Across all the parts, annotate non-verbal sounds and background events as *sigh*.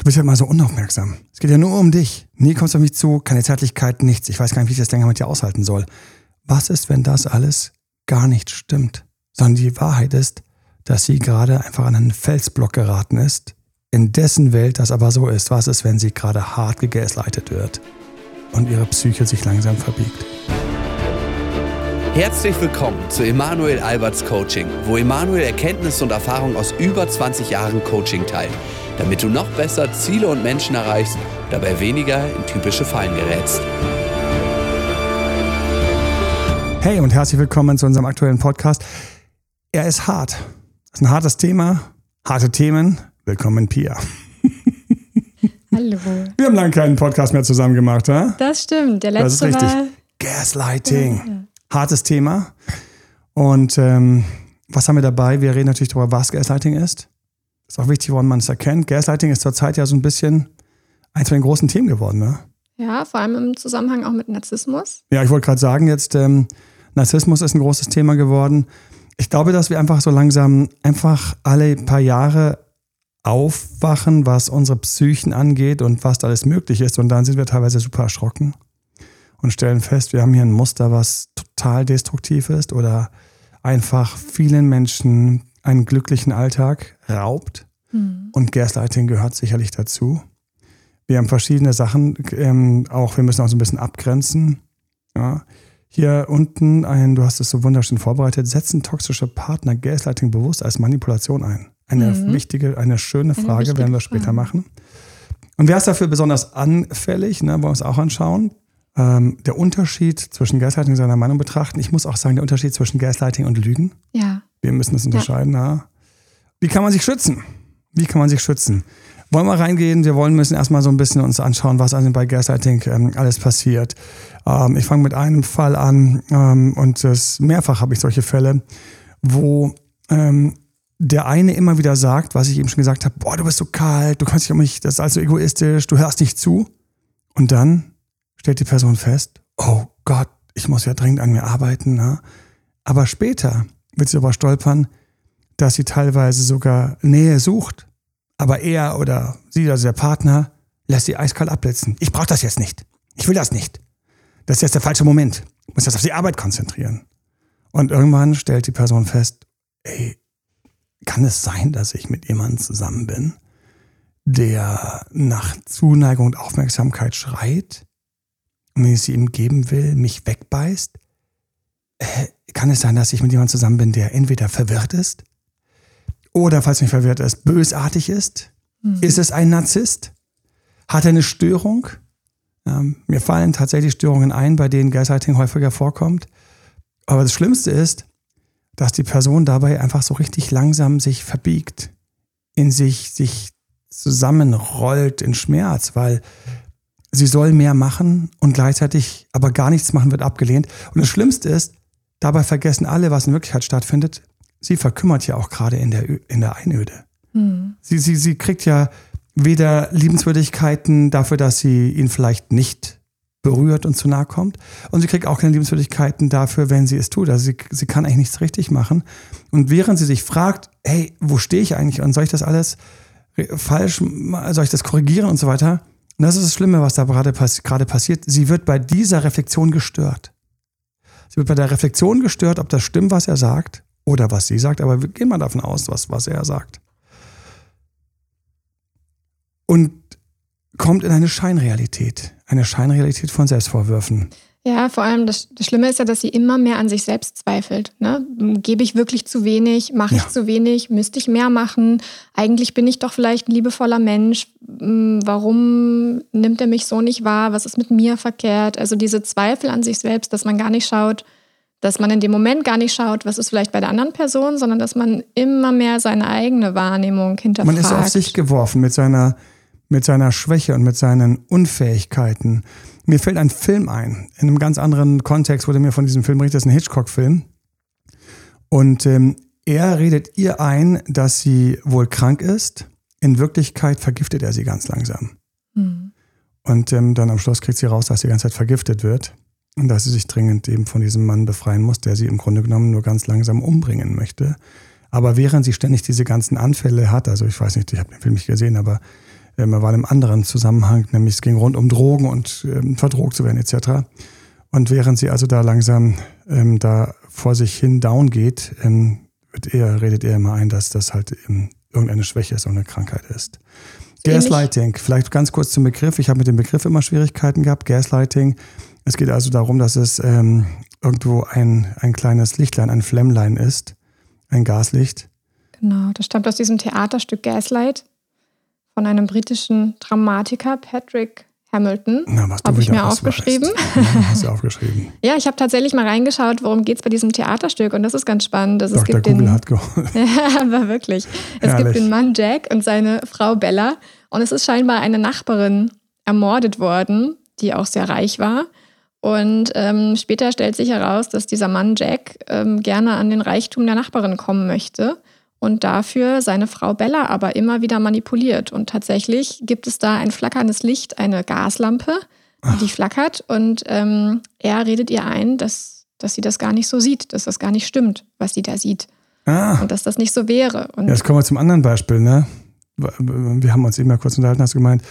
Du bist ja immer so unaufmerksam. Es geht ja nur um dich. Nie kommst du auf mich zu, keine Zärtlichkeit, nichts. Ich weiß gar nicht, wie ich das länger mit dir aushalten soll. Was ist, wenn das alles gar nicht stimmt? Sondern die Wahrheit ist, dass sie gerade einfach an einen Felsblock geraten ist, in dessen Welt das aber so ist. Was ist, wenn sie gerade hart gegaslightet wird und ihre Psyche sich langsam verbiegt? Herzlich willkommen zu Emanuel Alberts Coaching, wo Emanuel Erkenntnisse und Erfahrung aus über 20 Jahren Coaching teilt, damit du noch besser Ziele und Menschen erreichst, dabei weniger in typische Fallen gerätst. Hey und herzlich willkommen zu unserem aktuellen Podcast. Er ist hart. Das ist ein hartes Thema, harte Themen. Willkommen, Pia. *laughs* Hallo. Wir haben lange keinen Podcast mehr zusammen gemacht, ha? Das stimmt. Der letzte Das ist richtig. war. Gaslighting. Ja. Hartes Thema. Und ähm, was haben wir dabei? Wir reden natürlich darüber, was Gaslighting ist. Ist auch wichtig, woran man es erkennt. Gaslighting ist zurzeit ja so ein bisschen eins von den großen Themen geworden, ne? Ja, vor allem im Zusammenhang auch mit Narzissmus. Ja, ich wollte gerade sagen, jetzt ähm, Narzissmus ist ein großes Thema geworden. Ich glaube, dass wir einfach so langsam einfach alle paar Jahre aufwachen, was unsere Psychen angeht und was da alles möglich ist. Und dann sind wir teilweise super erschrocken und stellen fest, wir haben hier ein Muster, was total destruktiv ist oder einfach vielen Menschen einen glücklichen Alltag raubt. Und Gaslighting gehört sicherlich dazu. Wir haben verschiedene Sachen, ähm, auch wir müssen auch so ein bisschen abgrenzen. Ja. Hier unten ein, du hast es so wunderschön vorbereitet, setzen toxische Partner Gaslighting bewusst als Manipulation ein. Eine Mhm. wichtige, eine schöne Eine Frage, wichtige werden wir später Frage. machen. Und wer ist dafür besonders anfällig, ne, wollen wir uns auch anschauen. Ähm, der Unterschied zwischen Gaslighting und seiner Meinung betrachten. Ich muss auch sagen, der Unterschied zwischen Gaslighting und Lügen. Ja. Wir müssen es unterscheiden. Ja. Wie kann man sich schützen? Wie kann man sich schützen? Wollen wir reingehen? Wir wollen müssen erstmal so ein bisschen uns anschauen, was also bei Gaslighting ähm, alles passiert. Ähm, ich fange mit einem Fall an ähm, und das mehrfach habe ich solche Fälle, wo ähm, der eine immer wieder sagt, was ich eben schon gesagt habe, boah, du bist so kalt, du kannst dich um mich, das ist also egoistisch, du hörst nicht zu. Und dann stellt die Person fest, oh Gott, ich muss ja dringend an mir arbeiten. Ne? Aber später wird sie aber stolpern, dass sie teilweise sogar Nähe sucht, aber er oder sie, also der Partner, lässt sie eiskalt abblitzen. Ich brauche das jetzt nicht. Ich will das nicht. Das ist jetzt der falsche Moment. Ich muss jetzt auf die Arbeit konzentrieren. Und irgendwann stellt die Person fest, ey, kann es sein, dass ich mit jemandem zusammen bin, der nach Zuneigung und Aufmerksamkeit schreit und wenn ich sie ihm geben will, mich wegbeißt? Äh, kann es sein, dass ich mit jemandem zusammen bin, der entweder verwirrt ist oder, falls nicht verwirrt ist, bösartig ist? Ist es ein Narzisst? Hat er eine Störung? Ähm, mir fallen tatsächlich Störungen ein, bei denen Gaslighting häufiger vorkommt. Aber das Schlimmste ist, dass die Person dabei einfach so richtig langsam sich verbiegt, in sich, sich zusammenrollt in Schmerz, weil sie soll mehr machen und gleichzeitig aber gar nichts machen wird abgelehnt. Und das Schlimmste ist, dabei vergessen alle, was in Wirklichkeit stattfindet. Sie verkümmert ja auch gerade in der, Ö- in der Einöde. Sie, sie, sie kriegt ja weder Liebenswürdigkeiten dafür, dass sie ihn vielleicht nicht berührt und zu nahe kommt. Und sie kriegt auch keine Liebenswürdigkeiten dafür, wenn sie es tut. Also sie, sie kann eigentlich nichts richtig machen. Und während sie sich fragt, hey, wo stehe ich eigentlich und soll ich das alles falsch, soll ich das korrigieren und so weiter? Und das ist das Schlimme, was da gerade, pass gerade passiert. Sie wird bei dieser Reflexion gestört. Sie wird bei der Reflexion gestört, ob das stimmt, was er sagt oder was sie sagt. Aber wir gehen mal davon aus, was, was er sagt. Und kommt in eine Scheinrealität. Eine Scheinrealität von Selbstvorwürfen. Ja, vor allem das, das Schlimme ist ja, dass sie immer mehr an sich selbst zweifelt. Ne? Gebe ich wirklich zu wenig? Mache ich Ja. zu wenig? Müsste ich mehr machen? Eigentlich bin ich doch vielleicht ein liebevoller Mensch. Hm, Warum nimmt er mich so nicht wahr? Was ist mit mir verkehrt? Also diese Zweifel an sich selbst, dass man gar nicht schaut, dass man in dem Moment gar nicht schaut, was ist vielleicht bei der anderen Person, sondern dass man immer mehr seine eigene Wahrnehmung hinterfragt. Man ist auf sich geworfen mit seiner, mit seiner Schwäche und mit seinen Unfähigkeiten. Mir fällt ein Film ein. In einem ganz anderen Kontext wurde mir von diesem Film berichtet, das ist ein Hitchcock-Film. Und ähm, er redet ihr ein, dass sie wohl krank ist. In Wirklichkeit vergiftet er sie ganz langsam. Hm. Und ähm, dann am Schluss kriegt sie raus, dass sie die ganze Zeit vergiftet wird. Und dass sie sich dringend eben von diesem Mann befreien muss, der sie im Grunde genommen nur ganz langsam umbringen möchte. Aber während sie ständig diese ganzen Anfälle hat, also ich weiß nicht, ich habe den Film nicht gesehen, aber Er war in einem anderen Zusammenhang, nämlich es ging rund um Drogen und ähm, verdrogt zu werden etc. Und während sie also da langsam ähm, da vor sich hin down geht, ähm, wird er, redet er immer ein, dass das halt ähm, irgendeine Schwäche ist, eine Krankheit ist. Gaslighting, vielleicht ganz kurz zum Begriff. Ich habe mit dem Begriff immer Schwierigkeiten gehabt. Gaslighting. Es geht also darum, dass es ähm, irgendwo ein, ein kleines Lichtlein, ein Flämmlein ist, ein Gaslicht. Genau, das stammt aus diesem Theaterstück Gaslight von einem britischen Dramatiker, Patrick Hamilton. Habe ich mir aufgeschrieben. *laughs* Ja, hast du aufgeschrieben. ja, ich habe tatsächlich mal reingeschaut, worum geht es bei diesem Theaterstück und das ist ganz spannend. Also Dr. *laughs* es gibt Google den, hat geholfen. ja, aber wirklich. Es Herrlich. gibt den Mann Jack und seine Frau Bella und es ist scheinbar eine Nachbarin ermordet worden, die auch sehr reich war. Und ähm, später stellt sich heraus, dass dieser Mann Jack ähm, gerne an den Reichtum der Nachbarin kommen möchte und dafür seine Frau Bella aber immer wieder manipuliert. Und tatsächlich gibt es da ein flackerndes Licht, eine Gaslampe, die flackert und ähm, er redet ihr ein, dass, dass sie das gar nicht so sieht, dass das gar nicht stimmt, was sie da sieht Ah, und dass das nicht so wäre. Und jetzt kommen wir zum anderen Beispiel. Ne? Wir haben uns eben mal kurz unterhalten, hast du gemeint,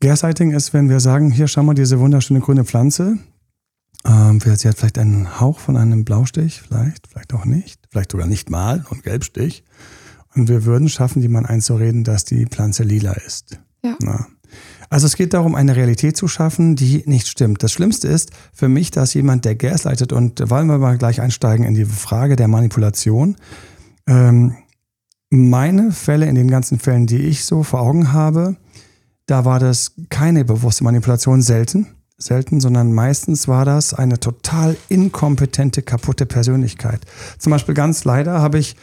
Gaslighting ist, wenn wir sagen, hier schau mal diese wunderschöne grüne Pflanze. Ähm, sie hat vielleicht einen Hauch von einem Blaustich, vielleicht, vielleicht auch nicht, vielleicht sogar nicht mal und Gelbstich. Und wir würden schaffen, die mal einzureden, dass die Pflanze lila ist. Ja. Na. Also es geht darum, eine Realität zu schaffen, die nicht stimmt. Das Schlimmste ist für mich, dass jemand, der gaslightet, und wollen wir mal gleich einsteigen in die Frage der Manipulation. Ähm, meine Fälle, in den ganzen Fällen, die ich so vor Augen habe, da war das keine bewusste Manipulation, selten, selten, sondern meistens war das eine total inkompetente, kaputte Persönlichkeit. Zum Beispiel ganz leider habe ich,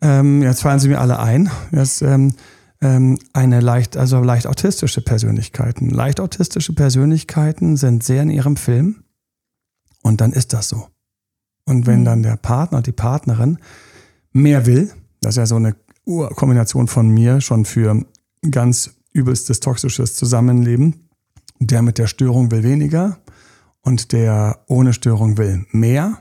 ähm, jetzt fallen sie mir alle ein, jetzt, ähm, ähm, eine leicht, also leicht autistische Persönlichkeiten. Leicht autistische Persönlichkeiten sind sehr in ihrem Film und dann ist das so. Und wenn Mhm. dann der Partner, die Partnerin mehr will, das ist ja so eine Urkombination von mir schon für ganz übelstes toxisches Zusammenleben. Der mit der Störung will weniger und der ohne Störung will mehr.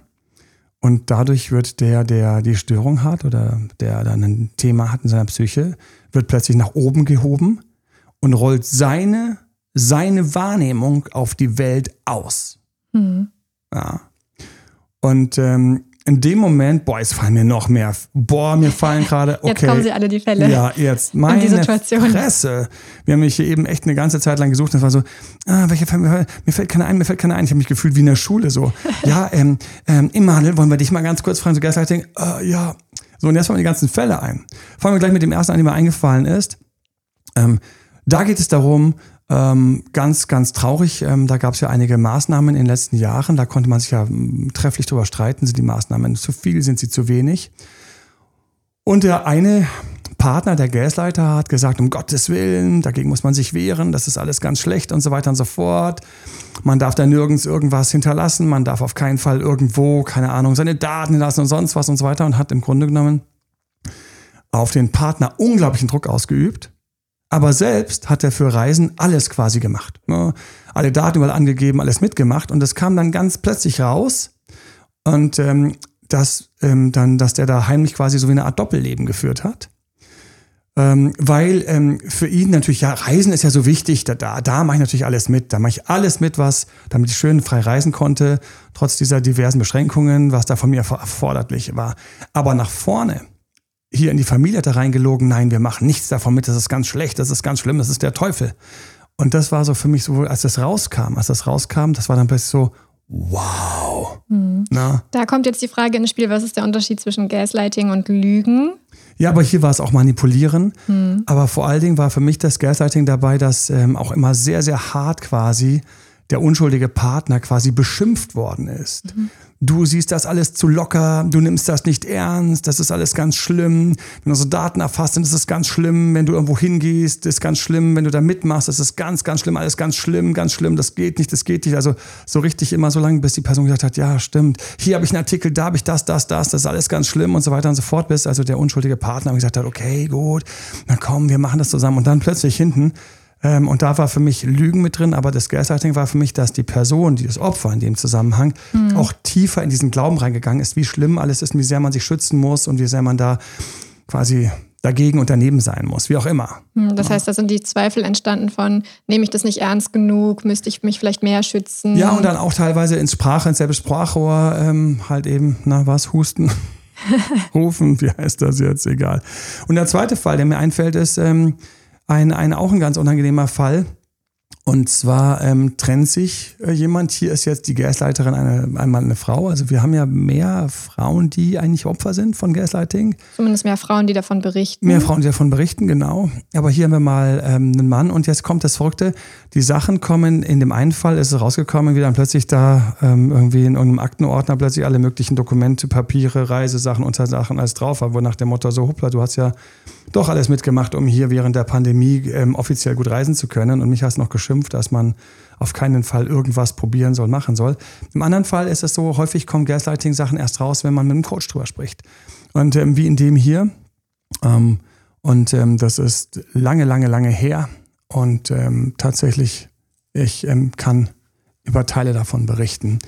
Und dadurch wird der, der die Störung hat oder der dann ein Thema hat in seiner Psyche, wird plötzlich nach oben gehoben und rollt seine, seine Wahrnehmung auf die Welt aus. Hm. Ja. Und ähm, in dem Moment, boah, es fallen mir noch mehr. Boah, mir fallen gerade, *laughs* okay. Jetzt kommen sie alle die Fälle. Ja, jetzt meine die Situation. Fresse. Wir haben mich hier eben echt eine ganze Zeit lang gesucht. Und es war so, ah, welche fällt mir, fällt keine ein, mir fällt keine ein. Ich habe mich gefühlt wie in der Schule so. *laughs* ja, ähm, ähm, Immanuel, wollen wir dich mal ganz kurz fragen, so Gaslighting? Äh, ja. So, und jetzt fallen mir die ganzen Fälle ein. Fangen wir gleich mit dem ersten an, der mir eingefallen ist. Ähm, da geht es darum, ähm, ganz, ganz traurig, ähm, da gab es ja einige Maßnahmen in den letzten Jahren, da konnte man sich ja ähm, trefflich drüber streiten, sind die Maßnahmen zu viel, sind sie zu wenig. Und der eine Partner, der Gasleiter, hat gesagt, um Gottes Willen, dagegen muss man sich wehren, das ist alles ganz schlecht und so weiter und so fort. Man darf da nirgends irgendwas hinterlassen, man darf auf keinen Fall irgendwo, keine Ahnung, seine Daten lassen und sonst was und so weiter und hat im Grunde genommen auf den Partner unglaublichen Druck ausgeübt. Aber selbst hat er für Reisen alles quasi gemacht. Ne? Alle Daten überall angegeben, alles mitgemacht. Und es kam dann ganz plötzlich raus. Und ähm, dass, ähm, dann, dass der da heimlich quasi so wie eine Art Doppelleben geführt hat. Ähm, weil ähm, für ihn natürlich, ja, Reisen ist ja so wichtig, da, da, da mache ich natürlich alles mit. Da mache ich alles mit, was, damit ich schön frei reisen konnte, trotz dieser diversen Beschränkungen, was da von mir erforderlich war. Aber nach vorne, hier in die Familie hat er reingelogen, nein, wir machen nichts davon mit, das ist ganz schlecht, das ist ganz schlimm, das ist der Teufel. Und das war so für mich so, als das rauskam, als das rauskam, das war dann plötzlich so, wow. Na? Da kommt jetzt die Frage ins Spiel, was ist der Unterschied zwischen Gaslighting und Lügen? Ja, aber hier war es auch manipulieren. Aber vor allen Dingen war für mich das Gaslighting dabei, dass ähm, auch immer sehr, sehr hart quasi der unschuldige Partner quasi beschimpft worden ist. Du siehst das alles zu locker, du nimmst das nicht ernst, das ist alles ganz schlimm. Wenn du so Daten erfasst, dann ist es ganz schlimm. Wenn du irgendwo hingehst, ist ganz schlimm. Wenn du da mitmachst, ist ganz, ganz schlimm, alles ganz schlimm, ganz schlimm, das geht nicht, das geht nicht. Also so richtig immer so lange, bis die Person gesagt hat, ja, stimmt, hier habe ich einen Artikel, da habe ich das, das, das, das ist alles ganz schlimm und so weiter und so fort, bis also der unschuldige Partner gesagt hat, okay, gut, na komm, wir machen das zusammen. Und dann plötzlich hinten ähm, und da war für mich Lügen mit drin, aber das Gaslighting war für mich, dass die Person, die das Opfer in dem Zusammenhang, auch tiefer in diesen Glauben reingegangen ist, wie schlimm alles ist und wie sehr man sich schützen muss und wie sehr man da quasi dagegen und daneben sein muss, wie auch immer. Hm, das heißt, da sind die Zweifel entstanden von, nehme ich das nicht ernst genug, müsste ich mich vielleicht mehr schützen? Ja, und dann auch teilweise ins Sprache, ins selbe Sprachrohr, ähm, halt eben, na was, husten, *laughs* rufen, wie heißt das jetzt, egal. Und der zweite Fall, der mir einfällt, ist ähm, ein, ein auch ein ganz unangenehmer Fall. Und zwar ähm, trennt sich äh, jemand, hier ist jetzt die Gasleiterin eine, einmal eine Frau. Also wir haben ja mehr Frauen, die eigentlich Opfer sind von Gaslighting. Zumindest mehr Frauen, die davon berichten. Mehr Frauen, die davon berichten, genau. Aber hier haben wir mal ähm, einen Mann und jetzt kommt das Verrückte. Die Sachen kommen, in dem einen Fall ist es rausgekommen, wie dann plötzlich da ähm, irgendwie in irgendeinem Aktenordner plötzlich alle möglichen Dokumente, Papiere, Reisesachen, Untersachen, alles drauf war, wo nach dem Motto so, hoppla, du hast ja doch alles mitgemacht, um hier während der Pandemie ähm, offiziell gut reisen zu können. Und mich hast noch geschimpft, dass man auf keinen Fall irgendwas probieren soll, machen soll. Im anderen Fall ist es so, häufig kommen Gaslighting-Sachen erst raus, wenn man mit einem Coach drüber spricht. Und ähm, wie in dem hier. Ähm, und ähm, das ist lange, lange, lange her. Und ähm, tatsächlich, ich ähm, kann über Teile davon berichten.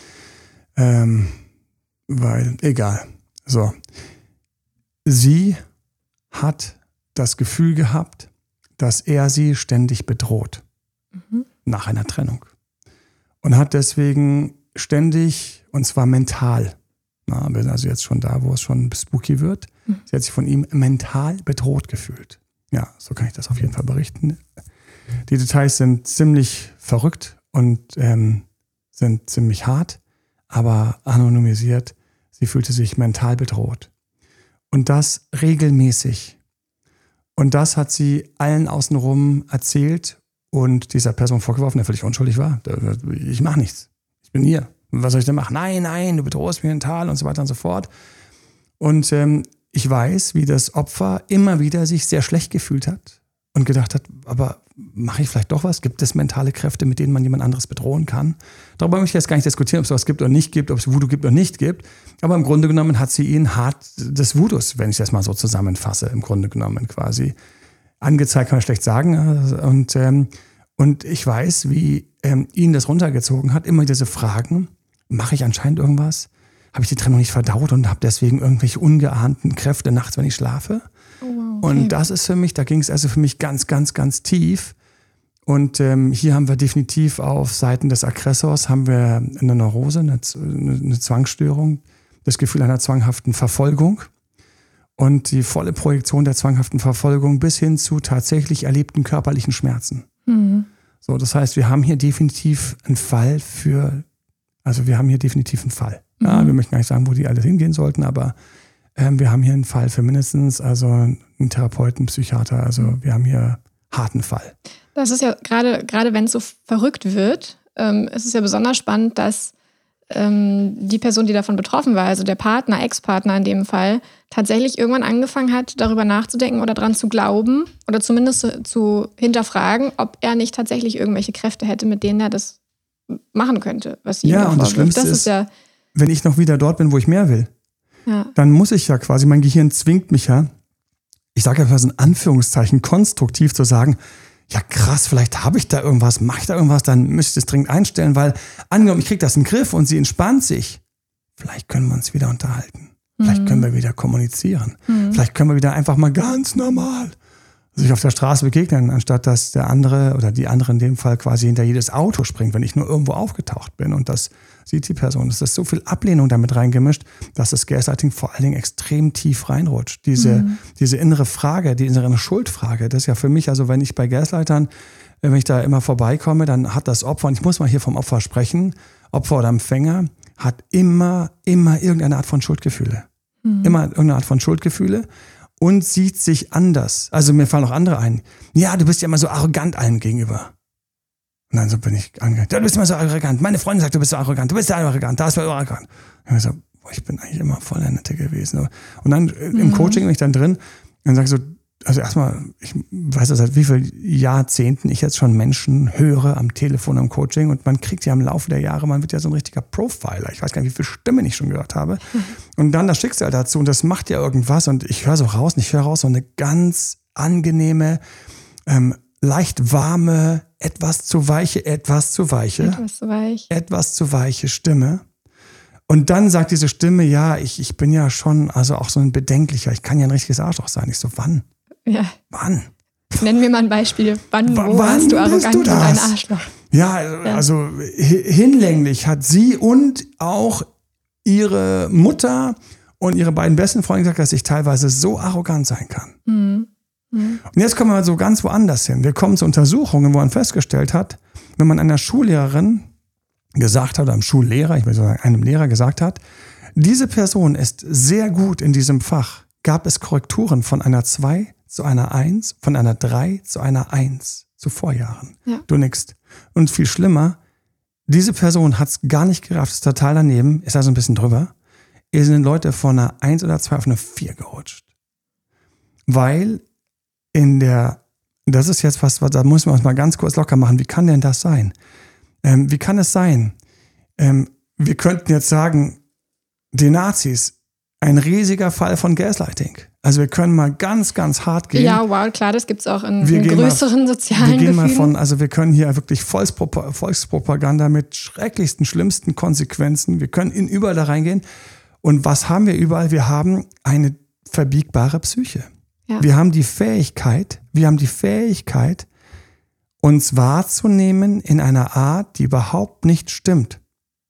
Weil, egal. So. Sie hat das Gefühl gehabt, dass er sie ständig bedroht mhm. nach einer Trennung. Und hat deswegen ständig, und zwar mental, na, wir sind also jetzt schon da, wo es schon spooky wird, mhm. sie hat sich von ihm mental bedroht gefühlt. Ja, so kann ich das auf jeden Fall berichten. Die Details sind ziemlich verrückt und ähm, sind ziemlich hart, aber anonymisiert. Sie fühlte sich mental bedroht. Und das regelmäßig. Und das hat sie allen außenrum erzählt und dieser Person vorgeworfen, der völlig unschuldig war. Ich mache nichts. Ich bin hier. Was soll ich denn machen? Nein, nein, du bedrohst mich mental und so weiter und so fort. Und ähm, ich weiß, wie das Opfer immer wieder sich sehr schlecht gefühlt hat und gedacht hat, aber mache ich vielleicht doch was? Gibt es mentale Kräfte, mit denen man jemand anderes bedrohen kann? Darüber möchte ich jetzt gar nicht diskutieren, ob es was gibt oder nicht gibt, ob es Voodoo gibt oder nicht gibt. Aber im Grunde genommen hat sie ihn hart des Voodoos, wenn ich das mal so zusammenfasse, im Grunde genommen quasi. Angezeigt kann man schlecht sagen. Und, ähm, und ich weiß, wie ähm, ihn das runtergezogen hat. Immer diese Fragen. Mache ich anscheinend irgendwas? Habe ich die Trennung nicht verdaut und habe deswegen irgendwelche ungeahnten Kräfte nachts, wenn ich schlafe? Oh, wow, okay. Und das ist für mich, da ging es also für mich ganz, ganz, ganz tief. Und ähm, hier haben wir definitiv auf Seiten des Aggressors haben wir eine Neurose, eine, eine Zwangsstörung, das Gefühl einer zwanghaften Verfolgung und die volle Projektion der zwanghaften Verfolgung bis hin zu tatsächlich erlebten körperlichen Schmerzen. Mhm. So, das heißt, wir haben hier definitiv einen Fall für, also wir haben hier definitiv einen Fall. Mhm. Ja, wir möchten gar nicht sagen, wo die alle hingehen sollten, aber ähm, wir haben hier einen Fall für mindestens, also einen Therapeuten, Psychiater, also wir haben hier harten Fall. Das ist ja gerade, gerade wenn es so verrückt wird, ähm, es ist ja besonders spannend, dass ähm, die Person, die davon betroffen war, also der Partner, Ex-Partner in dem Fall, tatsächlich irgendwann angefangen hat, darüber nachzudenken oder daran zu glauben oder zumindest zu, zu hinterfragen, ob er nicht tatsächlich irgendwelche Kräfte hätte, mit denen er das machen könnte, was Ja, und das Schlimmste das ist, ist ja, wenn ich noch wieder dort bin, wo ich mehr will ja. dann muss ich ja quasi, mein Gehirn zwingt mich ja, ich sage einfach so in Anführungszeichen, konstruktiv zu sagen, ja krass, vielleicht habe ich da irgendwas, mache ich da irgendwas, dann müsste ich es dringend einstellen, weil angenommen, ich kriege das in den Griff und sie entspannt sich, vielleicht können wir uns wieder unterhalten. Vielleicht mhm. können wir wieder kommunizieren. Mhm. Vielleicht können wir wieder einfach mal ganz normal sich auf der Straße begegnen, anstatt dass der andere oder die andere in dem Fall quasi hinter jedes Auto springt, wenn ich nur irgendwo aufgetaucht bin. Und das sieht die Person. Es ist so viel Ablehnung damit reingemischt, dass das Gaslighting vor allen Dingen extrem tief reinrutscht. Diese, mhm. diese innere Frage, die innere Schuldfrage, das ist ja für mich, also wenn ich bei Gaslightern, wenn ich da immer vorbeikomme, dann hat das Opfer, und ich muss mal hier vom Opfer sprechen, Opfer oder Empfänger, hat immer, immer irgendeine Art von Schuldgefühle. Mhm. Immer irgendeine Art von Schuldgefühle und sieht sich anders. Also mir fallen auch andere ein. Ja, du bist ja immer so arrogant allen gegenüber. Und dann so bin ich angegangen. Ja, du bist immer so arrogant. Meine Freundin sagt, du bist so arrogant. Du bist ja arrogant. Da ist du arrogant. Und ich so, boah, ich bin eigentlich immer voll der Nette gewesen. Und dann äh, im mhm. Coaching bin ich dann drin und sage so, also erstmal, ich weiß ja seit wie vielen Jahrzehnten ich jetzt schon Menschen höre am Telefon am Coaching und man kriegt ja im Laufe der Jahre, man wird ja so ein richtiger Profiler. Ich weiß gar nicht, wie viele Stimmen ich schon gehört habe. *laughs* Und dann das Schicksal dazu und das macht ja irgendwas und ich höre so raus und ich höre raus so eine ganz angenehme, ähm, leicht warme, etwas zu weiche, etwas zu weiche, etwas zu weich, etwas zu weiche Stimme. Und dann sagt diese Stimme, ja, ich, ich bin ja schon, also auch so ein bedenklicher, ich kann ja ein richtiges Arschloch sein. Ich so, wann? Ja. Wann? Nenn mir mal ein Beispiel. Wann, W wo warst du arrogant du und ein das? Arschloch? Ja, also hi- hinlänglich hat sie und auch ihre Mutter und ihre beiden besten Freunde gesagt, dass ich teilweise so arrogant sein kann. Mhm. Und jetzt kommen wir so ganz woanders hin. Wir kommen zu Untersuchungen, wo man festgestellt hat, wenn man einer Schullehrerin gesagt hat, oder einem Schullehrer, ich will sagen, einem Lehrer gesagt hat, diese Person ist sehr gut in diesem Fach, gab es Korrekturen von einer 2 zu einer 1, von einer 3 zu einer 1 zu Vorjahren. Ja. Du nickst. Und viel schlimmer, diese Person hat es gar nicht gerafft, ist total daneben, ist also ein bisschen drüber. Ihr sind Leute von einer 1 oder 2 auf eine 4 gerutscht. Weil in der, das ist jetzt was, was da muss man uns mal ganz kurz locker machen. Wie kann denn das sein? Ähm, wie kann es sein? Ähm, wir könnten jetzt sagen, die Nazis, ein riesiger Fall von Gaslighting. Also wir können mal ganz, ganz hart gehen. Ja, wow, klar, das gibt es auch in, in gehen mal- größeren sozialen Wir gehen mal von, also wir können hier wirklich Volkspropa Volkspropaganda mit schrecklichsten, schlimmsten Konsequenzen. Wir können in überall da reingehen. Und was haben wir überall? Wir haben eine verbiegbare Psyche. Ja. Wir haben die Fähigkeit, wir haben die Fähigkeit, uns wahrzunehmen in einer Art, die überhaupt nicht stimmt.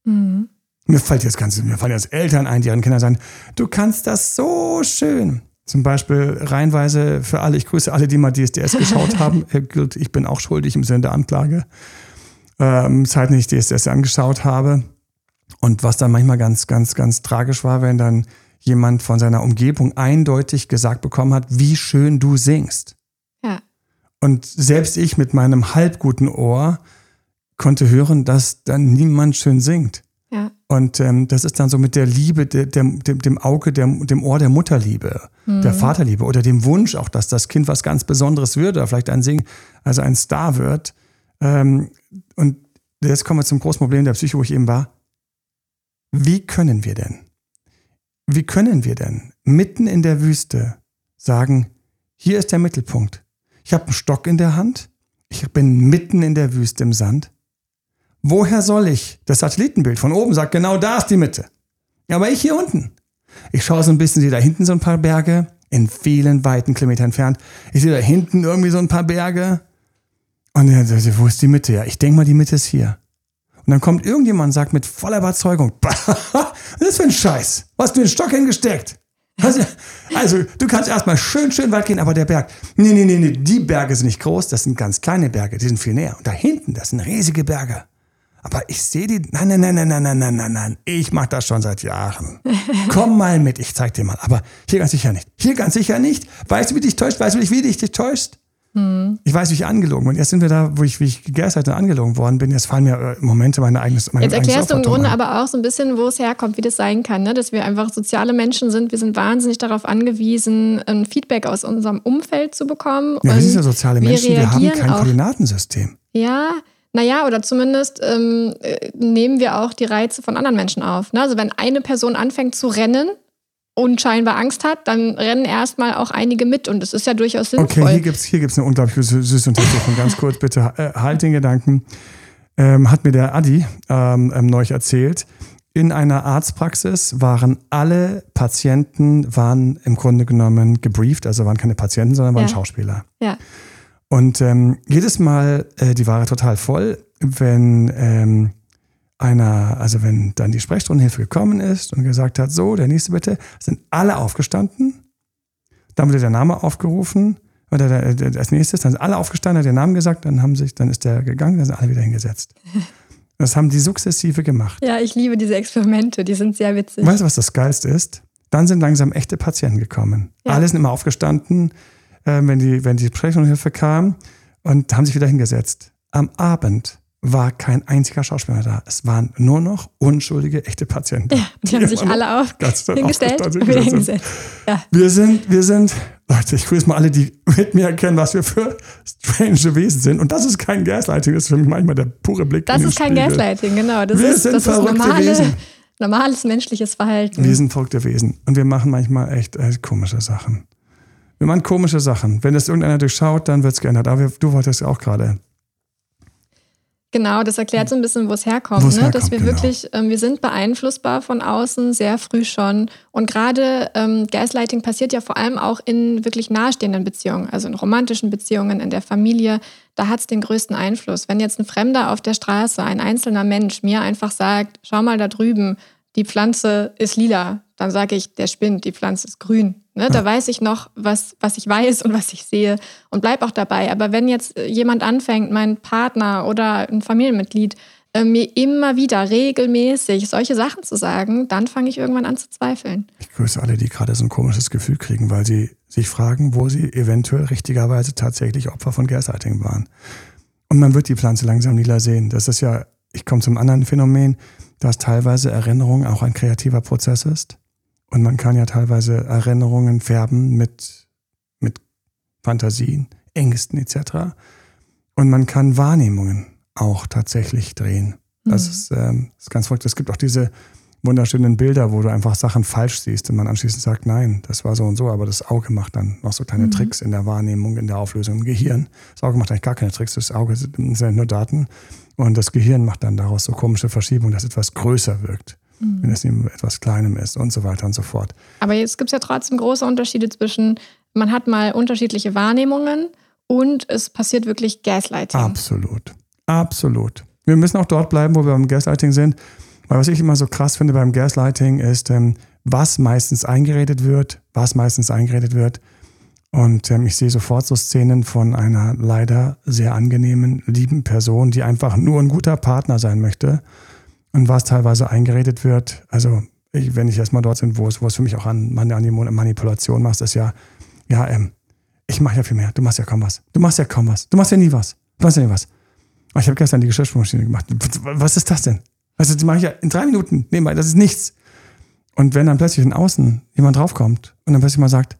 Mhm. Mir fällt jetzt ganz, mir fallen jetzt Eltern ein, die ihren Kindern sagen, du kannst das so schön. Zum Beispiel reihenweise für alle, ich grüße alle, die mal DSDS geschaut *laughs* haben. Ich bin auch schuldig im Sinne der Anklage. Ähm, Zeit nicht DSDS angeschaut habe. Und was dann manchmal ganz, ganz, ganz tragisch war, wenn dann jemand von seiner Umgebung eindeutig gesagt bekommen hat, wie schön du singst. Ja. Und selbst ich mit meinem halbguten Ohr konnte hören, dass dann niemand schön singt. Ja. Und ähm, das ist dann so mit der Liebe, der, der, dem, dem Auge, der, dem Ohr der Mutterliebe, der Vaterliebe oder dem Wunsch auch, dass das Kind was ganz Besonderes wird oder vielleicht ein Sing, also ein Star wird. Ähm, und jetzt kommen wir zum großen Problem der Psyche, wo ich eben war. Wie können wir denn, wie können wir denn mitten in der Wüste sagen, hier ist der Mittelpunkt. Ich habe einen Stock in der Hand, ich bin mitten in der Wüste im Sand. Woher soll ich? Das Satellitenbild von oben sagt, genau da ist die Mitte. Aber ich hier unten. Ich schaue so ein bisschen, sehe da hinten so ein paar Berge, in vielen weiten Kilometern entfernt. Ich sehe da hinten irgendwie so ein paar Berge. Und ja, wo ist die Mitte? Ja, ich denke mal, die Mitte ist hier. Und dann kommt irgendjemand und sagt mit voller Überzeugung, *laughs* was ist für ein Scheiß? Was hast du den Stock hingesteckt? Also, also, du kannst erstmal schön, schön weit gehen, aber der Berg, nee, nee, nee, nee, die Berge sind nicht groß, das sind ganz kleine Berge, die sind viel näher. Und da hinten, das sind riesige Berge. Aber ich sehe die, nein, nein, nein, nein, nein, nein, nein, nein, nein, ich mache das schon seit Jahren. *laughs* Komm mal mit, ich zeig dir mal. Aber hier ganz sicher nicht. Hier ganz sicher nicht. Weißt du, wie dich täuscht? Weißt du, wie dich dich täuscht? Ich weiß, wie ich angelogen bin. Jetzt sind wir da, wo ich, wie ich gegessen und angelogen worden bin. Jetzt fallen mir äh, Momente meine eigenes meine Jetzt erklärst du im Grunde ein. aber auch so ein bisschen, wo es herkommt, wie das sein kann, ne? dass wir einfach soziale Menschen sind. Wir sind wahnsinnig darauf angewiesen, ein Feedback aus unserem Umfeld zu bekommen. Ja, wir sind ja soziale wir Menschen, wir haben kein auch- Koordinatensystem. Ja, naja, oder zumindest ähm, äh, nehmen wir auch die Reize von anderen Menschen auf. Ne? Also wenn eine Person anfängt zu rennen und scheinbar Angst hat, dann rennen erstmal auch einige mit und das ist ja durchaus sinnvoll. Okay, hier gibt's hier gibt's eine unglaublich sü- süße Untersuchung. Ganz kurz, bitte äh, halt den Gedanken. Ähm, hat mir der Adi ähm, ähm, neulich erzählt. In einer Arztpraxis waren alle Patienten waren im Grunde genommen gebrieft, also waren keine Patienten, sondern waren Ja. Schauspieler. ja. Und ähm, jedes Mal, äh, die war total voll, wenn ähm, einer, also wenn dann die Sprechstundenhilfe gekommen ist und gesagt hat, so, der nächste bitte, sind alle aufgestanden. Dann wurde der Name aufgerufen. Oder der, der, als nächstes, dann sind alle aufgestanden, hat den Namen gesagt, dann haben sich, dann ist der gegangen, dann sind alle wieder hingesetzt. *laughs* Das haben die sukzessive gemacht. ja, ich liebe diese Experimente, die sind sehr witzig. Weißt du, was das Geilste ist? Dann sind langsam echte Patienten gekommen. Ja. Alle sind immer aufgestanden, äh, wenn, die, wenn die Sprechstundenhilfe kam und haben sich wieder hingesetzt. Am Abend war kein einziger Schauspieler da. Es waren nur noch unschuldige, echte Patienten. Ja, die haben sich alle auf hingestellt sind. hingesetzt. Ja. Wir sind, wir sind, Leute, ich grüße mal alle, die mit mir erkennen, was wir für strange Wesen sind. Und das ist kein Gaslighting, das ist für mich manchmal der pure Blick Das ist kein Spiegel. Gaslighting, genau. Das Wir ist, sind das ist verrückte normale, Wesen. normales menschliches Verhalten. Wir sind verrückte Wesen. Und wir machen manchmal echt äh, komische Sachen. Wir machen komische Sachen. Wenn das irgendeiner durchschaut, dann wird es geändert. Aber wir, du wolltest ja auch gerade. Genau, das erklärt so ein bisschen, wo es herkommt, ne? herkommt, dass wir genau. wirklich, ähm, wir sind beeinflussbar von außen sehr früh schon. Und gerade ähm, Gaslighting passiert ja vor allem auch in wirklich nahestehenden Beziehungen, also in romantischen Beziehungen, in der Familie. Da hat es den größten Einfluss. Wenn jetzt ein Fremder auf der Straße, ein einzelner Mensch, mir einfach sagt, schau mal da drüben, die Pflanze ist lila, dann sage ich, der spinnt, die Pflanze ist grün. Ne? Da weiß ich noch, was, was ich weiß und was ich sehe und bleib auch dabei. Aber wenn jetzt äh, jemand anfängt, mein Partner oder ein Familienmitglied, äh, mir immer wieder regelmäßig solche Sachen zu sagen, dann fange ich irgendwann an zu zweifeln. Ich grüße alle, die gerade so ein komisches Gefühl kriegen, weil sie sich fragen, wo sie eventuell richtigerweise tatsächlich Opfer von Gaslighting waren. Und man wird die Pflanze langsam lila sehen. Das ist ja, ich komme zum anderen Phänomen, dass teilweise Erinnerung auch ein kreativer Prozess ist. Und man kann ja teilweise Erinnerungen färben mit, mit Fantasien, Ängsten etc. Und man kann Wahrnehmungen auch tatsächlich drehen. Das, Mhm. ist, ähm, ist ganz verrückt. Es gibt auch diese wunderschönen Bilder, wo du einfach Sachen falsch siehst und man anschließend sagt, nein, das war so und so, aber das Auge macht dann noch so kleine Mhm. Tricks in der Wahrnehmung, in der Auflösung im Gehirn. Das Auge macht eigentlich gar keine Tricks, das Auge sind sind nur Daten und das Gehirn macht dann daraus so komische Verschiebungen, dass etwas größer wirkt, Mhm. wenn es neben etwas Kleinem ist und so weiter und so fort. Aber jetzt gibt es ja trotzdem große Unterschiede zwischen, man hat mal unterschiedliche Wahrnehmungen und es passiert wirklich Gaslighting. Absolut. Absolut. Wir müssen auch dort bleiben, wo wir beim Gaslighting sind. Weil was ich immer so krass finde beim Gaslighting ist, ähm, was meistens eingeredet wird, was meistens eingeredet wird. Und ähm, ich sehe sofort so Szenen von einer leider sehr angenehmen, lieben Person, die einfach nur ein guter Partner sein möchte. Und was teilweise eingeredet wird, also ich, wenn ich erstmal dort bin, wo es, wo es für mich auch an, an die Manipulation machst, ist ja, ja, ähm, ich mache ja viel mehr. Du machst ja kaum was. Du machst ja kaum was. Du machst ja nie was. Du machst ja nie was. Oh, Ich habe gestern die Geschirrspülmaschine gemacht. Was ist das denn? Also, das mache ich ja in drei Minuten nebenbei. Das ist nichts. Und wenn dann plötzlich von außen jemand draufkommt und dann plötzlich mal sagt,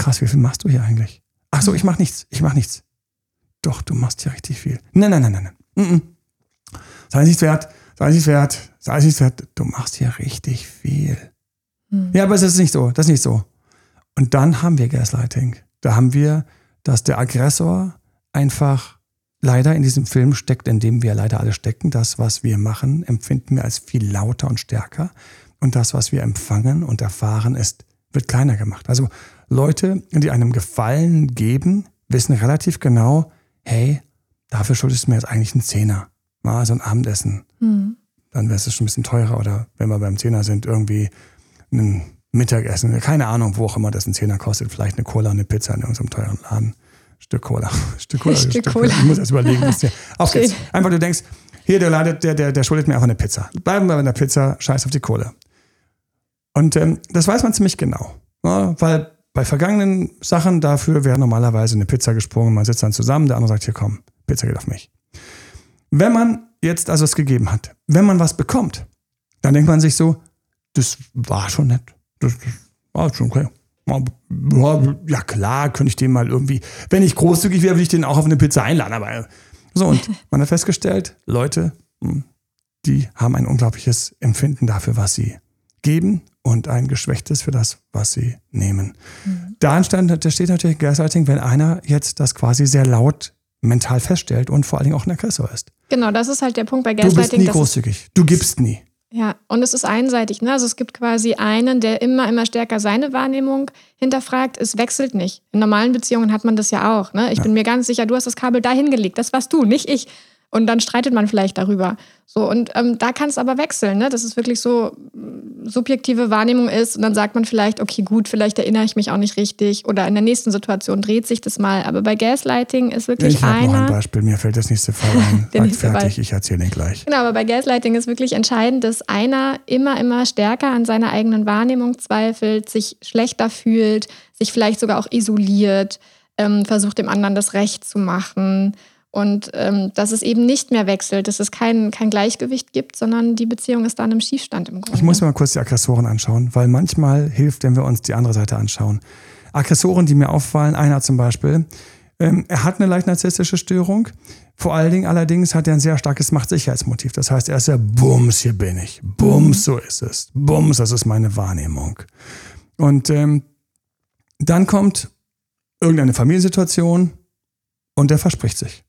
krass, wie viel machst du hier eigentlich? Ach so, ich mache nichts. Ich mache nichts. Doch, du machst hier richtig viel. Nein, nein, nein, nein, nein. Sei nicht wert. Sei nicht wert. Sei nicht wert. Du machst hier richtig viel. Hm. Ja, aber es ist nicht so. Das ist nicht so. Und dann haben wir Gaslighting. Da haben wir, dass der Aggressor einfach leider in diesem Film steckt, in dem wir leider alle stecken. Das, was wir machen, empfinden wir als viel lauter und stärker. Und das, was wir empfangen und erfahren, ist, wird kleiner gemacht. Also Leute, die einem Gefallen geben, wissen relativ genau, hey, dafür schuldest du mir jetzt eigentlich einen Zehner. Mal so ein Abendessen. Hm. Dann wäre es schon ein bisschen teurer. Oder wenn wir beim Zehner sind, irgendwie ein Mittagessen. Keine Ahnung, wo auch immer das ein Zehner kostet. Vielleicht eine Cola, eine Pizza in irgendeinem teuren Laden. Stück Cola. *laughs* Stück Cola. *laughs* Stück Cola. Ich muss erst überlegen. was der- *laughs* Auf Okay. geht's. Einfach du denkst, hier, der, ladet, der, der, der schuldet mir einfach eine Pizza. Bleiben wir bei der Pizza, scheiß auf die Kohle. Und ähm, das weiß man ziemlich genau. Ja, weil bei vergangenen Sachen dafür wäre normalerweise eine Pizza gesprungen. Man sitzt dann zusammen, der andere sagt, hier komm, Pizza geht auf mich. Wenn man jetzt also es gegeben hat, wenn man was bekommt, dann denkt man sich so, das war schon nett. Das, das war schon okay. Ja, klar, könnte ich den mal irgendwie, wenn ich großzügig wäre, würde ich den auch auf eine Pizza einladen. Aber so, und *laughs* man hat festgestellt, Leute, die haben ein unglaubliches Empfinden dafür, was sie geben und ein geschwächtes für das, was sie nehmen. Da entstand, da steht natürlich Gaslighting, wenn einer jetzt das quasi sehr laut mental feststellt und vor allen Dingen auch ein Aggressor ist. Genau, das ist halt der Punkt bei Du bist Gaslighting. nie großzügig. Du gibst nie. Ja, und es ist einseitig. Ne? Also es gibt quasi einen, der immer, immer stärker seine Wahrnehmung hinterfragt. Es wechselt nicht. In normalen Beziehungen hat man das ja auch. Ne? Ich bin mir ganz sicher, du hast das Kabel da hingelegt. Das warst du, nicht ich. Und dann streitet man vielleicht darüber. So, und ähm, da kann es aber wechseln, ne? dass es wirklich so mm, subjektive Wahrnehmung ist. Und dann sagt man vielleicht, okay, gut, vielleicht erinnere ich mich auch nicht richtig. Oder in der nächsten Situation dreht sich das mal. Aber bei Gaslighting ist wirklich Ich habe noch ein einer. Beispiel, mir fällt das nächste Fall ein. *laughs* Der nächste fertig, Ball. ich erzähle den gleich. Genau, aber bei Gaslighting ist wirklich entscheidend, dass einer immer, immer stärker an seiner eigenen Wahrnehmung zweifelt, sich schlechter fühlt, sich vielleicht sogar auch isoliert, ähm, versucht dem anderen das Recht zu machen und ähm, dass es eben nicht mehr wechselt, dass es kein, kein Gleichgewicht gibt, sondern die Beziehung ist dann im Schiefstand im Grunde. Ich muss mir mal kurz die Aggressoren anschauen, weil manchmal hilft, wenn wir uns die andere Seite anschauen. Aggressoren, die mir auffallen, einer zum Beispiel, ähm, er hat eine leicht narzisstische Störung. Vor allen Dingen allerdings hat er ein sehr starkes Machtsicherheitsmotiv. Das heißt, er ist ja Bums, hier bin ich. Bums, so ist es. Bums, das ist meine Wahrnehmung. Und ähm, dann kommt irgendeine Familiensituation und er verspricht sich.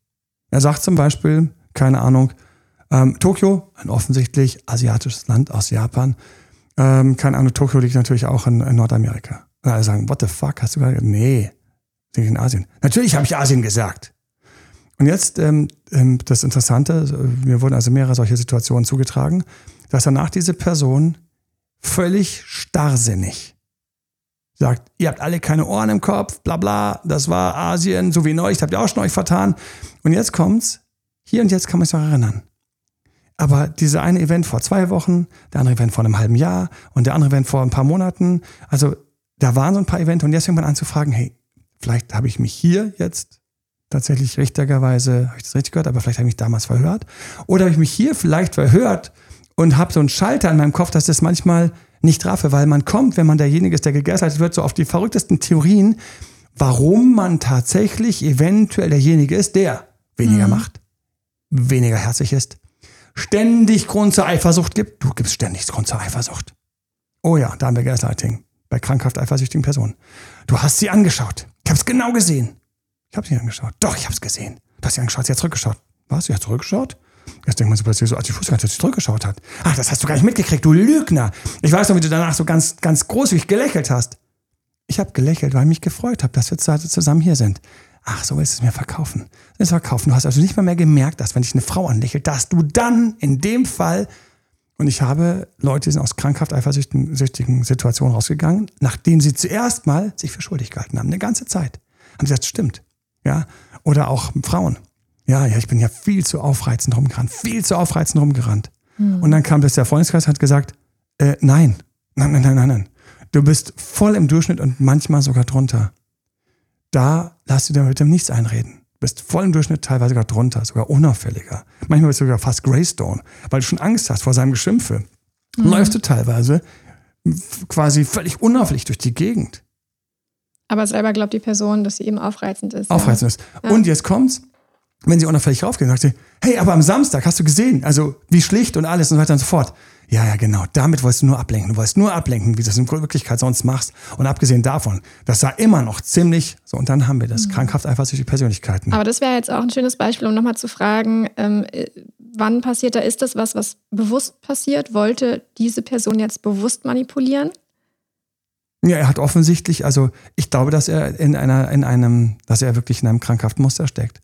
Er sagt zum Beispiel, keine Ahnung. Ähm, Tokio, ein offensichtlich asiatisches Land aus Japan. Ähm, keine Ahnung, Tokio liegt natürlich auch in, in Nordamerika. Und alle sagen, what the fuck, hast du gerade? Nee, liegt in Asien. Natürlich habe ich Asien gesagt. Und jetzt ähm, ähm, das Interessante, mir wurden also mehrere solche Situationen zugetragen, dass danach diese Person völlig starrsinnig sagt, ihr habt alle keine Ohren im Kopf, bla bla, das war Asien, so wie neulich, habt ihr auch schon euch vertan. Und jetzt kommt's, hier und jetzt kann man sich noch erinnern. Aber diese eine Event vor zwei Wochen, der andere Event vor einem halben Jahr und der andere Event vor ein paar Monaten, also da waren so ein paar Events und jetzt fängt man an zu fragen, hey, vielleicht habe ich mich hier jetzt tatsächlich richtigerweise, habe ich das richtig gehört, aber vielleicht habe ich mich damals verhört. Oder habe ich mich hier vielleicht verhört und habe so einen Schalter in meinem Kopf, dass das manchmal nicht raffe, weil man kommt, wenn man derjenige ist, der gegaslightet wird, so auf die verrücktesten Theorien, warum man tatsächlich eventuell derjenige ist, der weniger mhm. macht, weniger herzlich ist, ständig Grund zur Eifersucht gibt. Du gibst ständig Grund zur Eifersucht. Oh ja, da haben wir Gaslighting bei krankhaft eifersüchtigen Personen. Du hast sie angeschaut. Ich habe es genau gesehen. Ich habe sie angeschaut. Doch, ich habe es gesehen. Du hast sie angeschaut, sie hat zurückgeschaut. Was? Sie hat zurückgeschaut? Jetzt denkt man so plötzlich so, als ich dass sie zurückgeschaut hat. Ach, das hast du gar nicht mitgekriegt, du Lügner. Ich weiß noch, wie du danach so ganz, ganz großzügig gelächelt hast. Ich habe gelächelt, weil ich mich gefreut habe, dass wir zusammen hier sind. Ach, so ist es mir verkaufen. Das verkaufen. Du hast also nicht mal mehr gemerkt, dass wenn dich eine Frau anlächelt, dass du dann in dem Fall und ich habe Leute, die sind aus krankhaft eifersüchtigen Situationen rausgegangen, nachdem sie zuerst mal sich für schuldig gehalten haben, eine ganze Zeit. Haben sie gesagt, stimmt. Ja, oder auch Frauen. Ja, ja, ich bin ja viel zu aufreizend rumgerannt, viel zu aufreizend rumgerannt. Mhm. Und dann kam das der Freundeskreis hat gesagt, äh, nein, nein, nein, nein, nein, nein. Du bist voll im Durchschnitt und manchmal sogar drunter. Da lass dir damit nichts einreden. Du bist voll im Durchschnitt, teilweise sogar drunter, sogar unauffälliger. Manchmal bist du sogar fast Greystone, weil du schon Angst hast vor seinem Geschimpfe. Mhm. Läufst du teilweise quasi völlig unauffällig durch die Gegend. Aber selber glaubt die Person, dass sie eben aufreizend ist. Aufreizend ja. ist. Ja. Und jetzt kommt's, wenn sie unauffällig raufgehen, sagt sie, hey, aber am Samstag hast du gesehen, also wie schlicht und alles und so weiter und so fort. Ja, ja, genau. Damit wolltest du nur ablenken. Du wolltest nur ablenken, wie du das in Wirklichkeit sonst machst. Und abgesehen davon, das sah immer noch ziemlich so. Und dann haben wir das. Mhm. Krankhaft eifersüchtige Persönlichkeiten. Aber das wäre jetzt auch ein schönes Beispiel, um nochmal zu fragen, ähm, äh, wann passiert da? Ist das was, was bewusst passiert? Wollte diese Person jetzt bewusst manipulieren? Ja, er hat offensichtlich, also ich glaube, dass er in einer, in einem, dass er wirklich in einem krankhaften Muster steckt.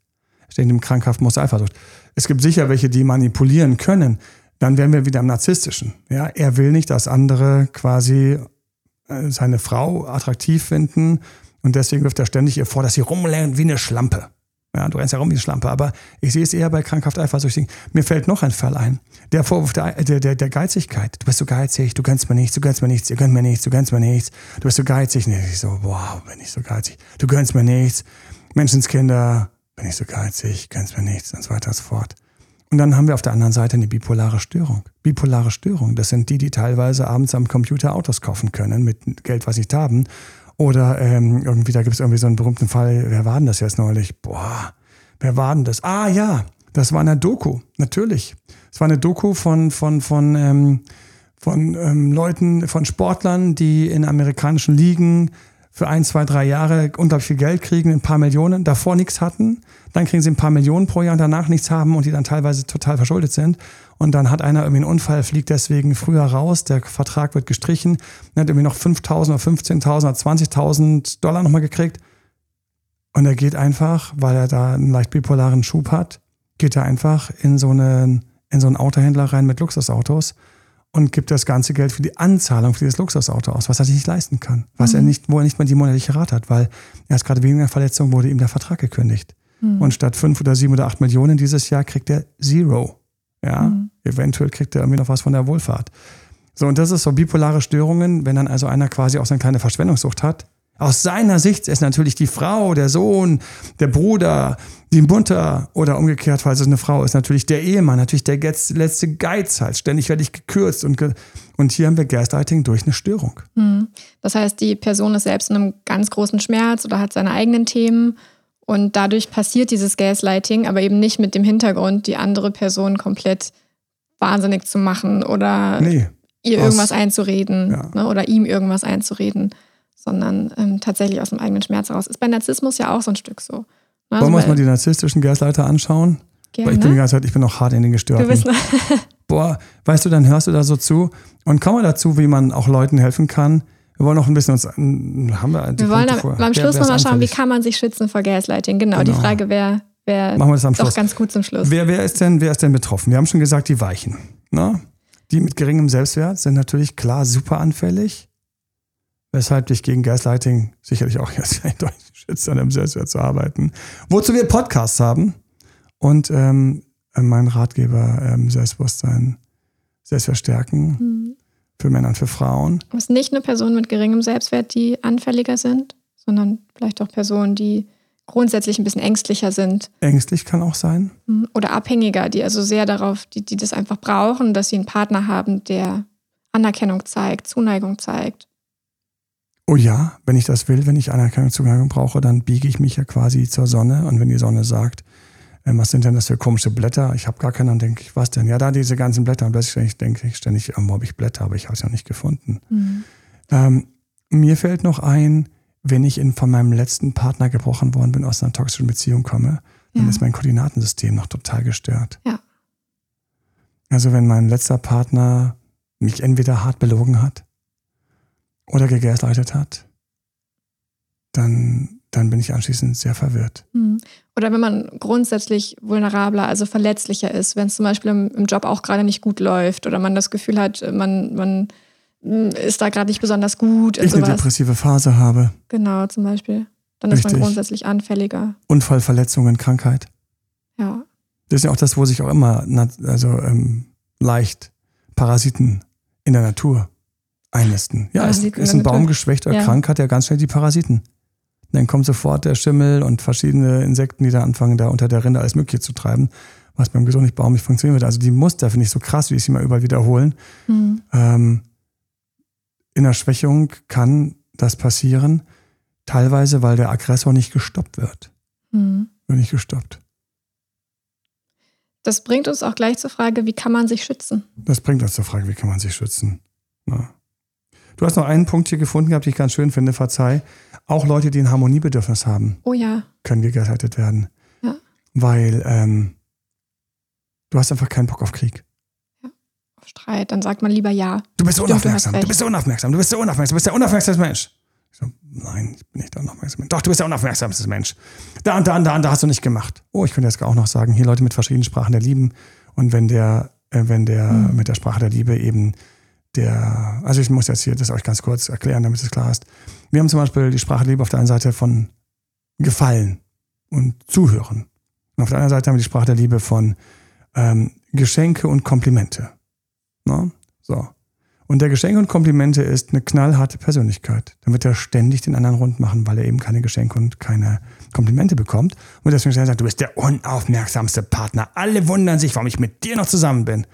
In einem krankhaften Muster Eifersucht. Es gibt sicher welche, die manipulieren können. Dann wären wir wieder im Narzisstischen. Ja, er will nicht, dass andere quasi äh, seine Frau attraktiv finden und deswegen wirft er ständig ihr vor, dass sie rumlernt wie eine Schlampe. Ja, du rennst ja rum wie eine Schlampe, aber ich sehe es eher bei krankhaft Eifersüchtigen. Mir fällt noch ein Fall ein. Der Vorwurf der, der, der, der Geizigkeit. Du bist so geizig, du gönnst mir nichts, du gönnst mir nichts, ihr gönnt mir nichts, du gönnst mir nichts. Du bist so geizig. Nee, ich so, wow, bin ich so geizig. Du gönnst mir nichts. Menschenskinder, bin ich so geizig, gönnst mir nichts und so weiter und so fort. Und dann haben wir auf der anderen Seite eine bipolare Störung. Bipolare Störung, das sind die, die teilweise abends am Computer Autos kaufen können mit Geld, was sie nicht haben oder ähm, irgendwie, da gibt es irgendwie so einen berühmten Fall, wer war denn das jetzt neulich? Boah, wer war denn das? Ah ja, das war eine Doku, natürlich. Es war eine Doku von, von, von, ähm, von ähm, Leuten, von Sportlern, die in amerikanischen Ligen für ein, zwei, drei Jahre unglaublich viel Geld kriegen, ein paar Millionen, davor nichts hatten. Dann kriegen sie ein paar Millionen pro Jahr und danach nichts haben und die dann teilweise total verschuldet sind. Und dann hat einer irgendwie einen Unfall, fliegt deswegen früher raus, der Vertrag wird gestrichen, dann hat irgendwie noch 5.000 oder 15.000 oder 20.000 Dollar nochmal gekriegt. Und er geht einfach, weil er da einen leicht bipolaren Schub hat, geht er einfach in so, eine, in so einen Autohändler rein mit Luxusautos und gibt das ganze Geld für die Anzahlung für dieses Luxusauto aus, was er sich nicht leisten kann. Was mhm. er nicht, wo er nicht mal die monatliche Rate hat, weil erst gerade wegen der Verletzung wurde ihm der Vertrag gekündigt. Mhm. Und statt fünf oder sieben oder acht Millionen dieses Jahr kriegt er Zero. Ja, mhm. eventuell kriegt er irgendwie noch was von der Wohlfahrt. So, und das ist so bipolare Störungen, wenn dann also einer quasi auch so eine kleine Verschwendungssucht hat, aus seiner Sicht ist natürlich die Frau, der Sohn, der Bruder, die Mutter oder umgekehrt, falls es eine Frau ist, natürlich der Ehemann, natürlich der letzte Geizhals. Halt. Ständig werde ich gekürzt und, ge und hier haben wir Gaslighting durch eine Störung. Hm. Das heißt, die Person ist selbst in einem ganz großen Schmerz oder hat seine eigenen Themen und dadurch passiert dieses Gaslighting, aber eben nicht mit dem Hintergrund, die andere Person komplett wahnsinnig zu machen oder nee, ihr irgendwas einzureden ja. ne, oder ihm irgendwas einzureden sondern ähm, tatsächlich aus dem eigenen Schmerz heraus. Ist bei Narzissmus ja auch so ein Stück so. Ne? Wollen wir uns mal die narzisstischen Gasleiter anschauen? Gerne. Ich bin die ganze Zeit, ich bin auch hart in den Gestörten. Du bist noch *laughs* Boah, weißt du, dann hörst du da so zu und kommen wir dazu, wie man auch Leuten helfen kann. Wir wollen noch ein bisschen uns, haben wir Wir wollen am, am Schluss nochmal schauen, wie kann man sich schützen vor Gaslighting. Genau, genau. die Frage wäre, wer Machen wir das am Schluss. doch ganz gut zum Schluss. Wer, wer, ist denn, wer ist denn betroffen? Wir haben schon gesagt, die Weichen. Ne? Die mit geringem Selbstwert sind natürlich klar super anfällig, weshalb dich gegen Gaslighting sicherlich auch jetzt *laughs* eindeutig schützt, an dem Selbstwert zu arbeiten. Wozu wir Podcasts haben und ähm, mein Ratgeber ähm, Selbstbewusstsein, Selbstverstärken mhm. für Männer und für Frauen. Es ist nicht nur Personen mit geringem Selbstwert, die anfälliger sind, sondern vielleicht auch Personen, die grundsätzlich ein bisschen ängstlicher sind. Ängstlich kann auch sein. Mhm. Oder abhängiger, die also sehr darauf, die, die das einfach brauchen, dass sie einen Partner haben, der Anerkennung zeigt, Zuneigung zeigt. Oh ja, wenn ich das will, wenn ich Anerkennung, Zuneigung brauche, dann biege ich mich ja quasi zur Sonne. Und wenn die Sonne sagt, äh, was sind denn das für komische Blätter? Ich habe gar keine, dann denke ich, was denn? Ja, da diese ganzen Blätter. Und plötzlich denke ich ständig, wo habe ich Blätter, aber ich habe es ja nicht gefunden. Mhm. Ähm, mir fällt noch ein, wenn ich in, von meinem letzten Partner gebrochen worden bin, aus einer toxischen Beziehung komme, dann ja. ist mein Koordinatensystem noch total gestört. Ja. Also wenn mein letzter Partner mich entweder hart belogen hat oder gegaslightet hat, dann, dann bin ich anschließend sehr verwirrt. Mhm. Oder wenn man grundsätzlich vulnerabler, also verletzlicher ist, wenn es zum Beispiel im, im Job auch gerade nicht gut läuft oder man das Gefühl hat, man, man hm, ist da gerade nicht besonders gut. Ich eine depressive Phase habe. Genau, zum Beispiel. Dann Richtig. ist man grundsätzlich anfälliger. Unfall, Verletzungen, Krankheit. Ja. Das ist ja auch das, wo sich auch immer also ähm, leicht Parasiten in der Natur einnisten. Ja, ist, ist ein Baum geschwächt oder ja. krank, hat ja ganz schnell die Parasiten. Dann kommt sofort der Schimmel und verschiedene Insekten, die da anfangen, da unter der Rinde alles Mögliche zu treiben, was beim gesunden Baum nicht funktionieren wird. Also die Muster finde ich so krass, wie ich sie mal überall wiederholen. Mhm. Ähm, in der Schwächung kann das passieren, teilweise, weil der Aggressor nicht gestoppt wird. Mhm. Wird nicht gestoppt. Das bringt uns auch gleich zur Frage, wie kann man sich schützen? Das bringt uns zur Frage, wie kann man sich schützen? Ja. Du hast noch einen Punkt hier gefunden gehabt, den ich ganz schön finde, verzeih. Auch Leute, die ein Harmoniebedürfnis haben, oh ja. können gegaslightet werden. Ja. Weil ähm, du hast einfach keinen Bock auf Krieg. Streit, dann sagt man lieber ja. Du bist unaufmerksam, du, du, bist so unaufmerksam, du bist so unaufmerksam, du bist der unaufmerksamste Mensch. Ich so, nein, ich bin nicht der unaufmerksamste Mensch. Doch, du bist der unaufmerksamste Mensch. Da und da und da und da hast du nicht gemacht. Oh, ich könnte jetzt auch noch sagen, hier Leute mit verschiedenen Sprachen der Lieben. Und wenn der, äh, wenn der mhm. mit der Sprache der Liebe eben der, also ich muss jetzt hier das euch ganz kurz erklären, damit es klar ist. Wir haben zum Beispiel die Sprache Liebe auf der einen Seite von Gefallen und Zuhören. Und auf der anderen Seite haben wir die Sprache der Liebe von ähm, Geschenke und Komplimente. Ne? So. Und der Geschenke und Komplimente ist eine knallharte Persönlichkeit. Dann wird er ständig den anderen rund machen, weil er eben keine Geschenke und keine Komplimente bekommt. Und deswegen sagt, du bist der unaufmerksamste Partner. Alle wundern sich, warum ich mit dir noch zusammen bin.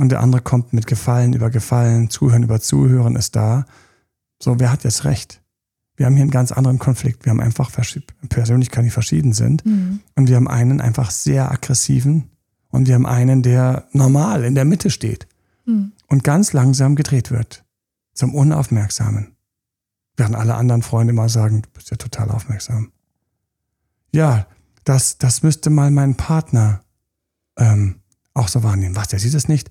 Und der andere kommt mit Gefallen über Gefallen, Zuhören über Zuhören ist da. So, wer hat jetzt recht? Wir haben hier einen ganz anderen Konflikt. Wir haben einfach Persönlichkeiten, die verschieden sind. Mhm. Und wir haben einen einfach sehr aggressiven und wir haben einen, der normal in der Mitte steht hm. und ganz langsam gedreht wird zum Unaufmerksamen. Während alle anderen Freunde mal sagen, du bist ja total aufmerksam. Ja, das, das müsste mal mein Partner ähm, auch so wahrnehmen. Was, der sieht es nicht?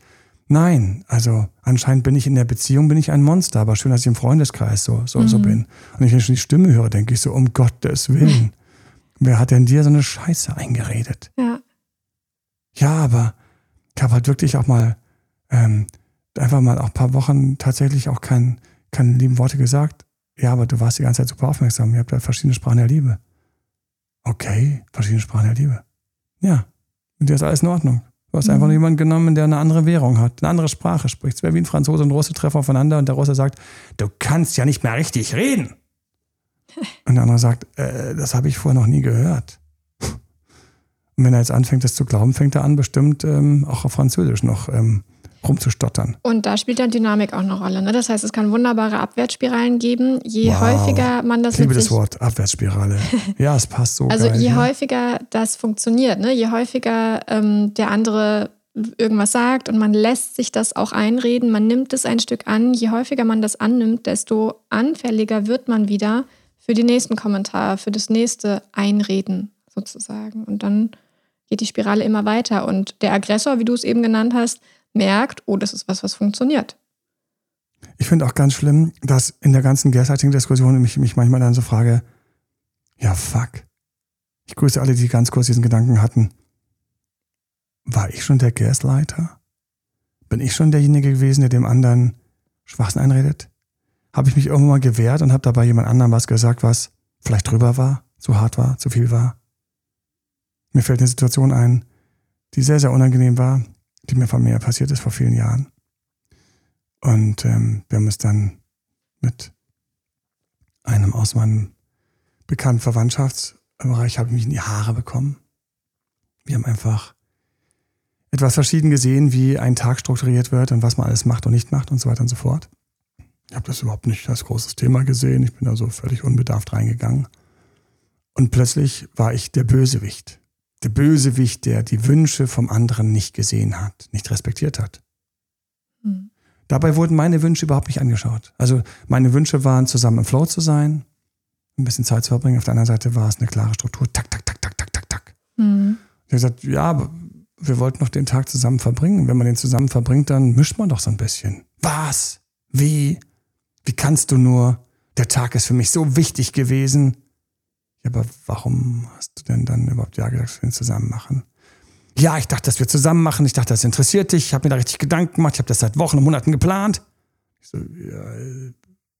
Nein, also anscheinend bin ich in der Beziehung, bin ich ein Monster, aber schön, dass ich im Freundeskreis so, so, mhm. so bin. Und wenn ich schon die Stimme höre, denke ich so, um Gottes Willen, *laughs* wer hat denn dir so eine Scheiße eingeredet? Ja. Ja, aber ich habe halt wirklich auch mal ähm, einfach mal auch ein paar Wochen tatsächlich auch kein, keine lieben Worte gesagt. Ja, aber du warst die ganze Zeit super aufmerksam. Ihr habt ja verschiedene Sprachen der Liebe. Okay, verschiedene Sprachen der Liebe. Ja, mit dir ist alles in Ordnung. Du hast mhm. einfach nur jemanden genommen, der eine andere Währung hat, eine andere Sprache spricht. Es wäre wie ein Franzose und ein Russe treffen aufeinander und der Russe sagt, du kannst ja nicht mehr richtig reden. *laughs* Und der andere sagt, äh, das habe ich vorher noch nie gehört. Und wenn er jetzt anfängt, das zu glauben, fängt er an, bestimmt ähm, auch auf Französisch noch ähm, rumzustottern. Und da spielt dann Dynamik auch eine Rolle. Ne? Das heißt, es kann wunderbare Abwärtsspiralen geben. Je wow. häufiger man das. Ich liebe das Wort, Abwärtsspirale. *laughs* ja, es passt so. Also geil, je ja. häufiger das funktioniert, ne? je häufiger ähm, der andere irgendwas sagt und man lässt sich das auch einreden, man nimmt es ein Stück an. Je häufiger man das annimmt, desto anfälliger wird man wieder für die nächsten Kommentare, für das nächste Einreden sozusagen. Und dann geht die Spirale immer weiter. Und der Aggressor, wie du es eben genannt hast, merkt, oh, das ist was, was funktioniert. Ich finde auch ganz schlimm, dass in der ganzen Gaslighting-Diskussion mich, mich manchmal dann so frage, ja, fuck. Ich grüße alle, die ganz kurz diesen Gedanken hatten. War ich schon der Gaslighter? Bin ich schon derjenige gewesen, der dem anderen Schwachsinn einredet? Habe ich mich irgendwann mal gewehrt und habe dabei jemand anderem was gesagt, was vielleicht drüber war, zu hart war, zu viel war? Mir fällt eine Situation ein, die sehr, sehr unangenehm war, die mir von mir passiert ist vor vielen Jahren. Und ähm, wir haben es dann mit einem aus meinem bekannten Verwandtschaftsbereich, habe ich mich in die Haare bekommen. Wir haben einfach etwas verschieden gesehen, wie ein Tag strukturiert wird und was man alles macht und nicht macht und so weiter und so fort. Ich habe das überhaupt nicht als großes Thema gesehen. Ich bin da so völlig unbedarft reingegangen. Und plötzlich war ich der Bösewicht. Der Bösewicht, der die Wünsche vom anderen nicht gesehen hat, nicht respektiert hat. Hm. Dabei wurden meine Wünsche überhaupt nicht angeschaut. Also meine Wünsche waren, zusammen im Flow zu sein, ein bisschen Zeit zu verbringen. Auf der anderen Seite war es eine klare Struktur. Tak, tak, tak, tak, tak, tak, tak. Mhm. Ich habe gesagt, ja, aber wir wollten noch den Tag zusammen verbringen. Wenn man den zusammen verbringt, dann mischt man doch so ein bisschen. Was? Wie? Wie kannst du nur? Der Tag ist für mich so wichtig gewesen. Ja, aber warum hast du denn dann überhaupt ja gesagt, dass wir ihn zusammen machen? Ja, ich dachte, dass wir zusammen machen. Ich dachte, das interessiert dich. Ich habe mir da richtig Gedanken gemacht. Ich habe das seit Wochen und Monaten geplant. Ich so, ja,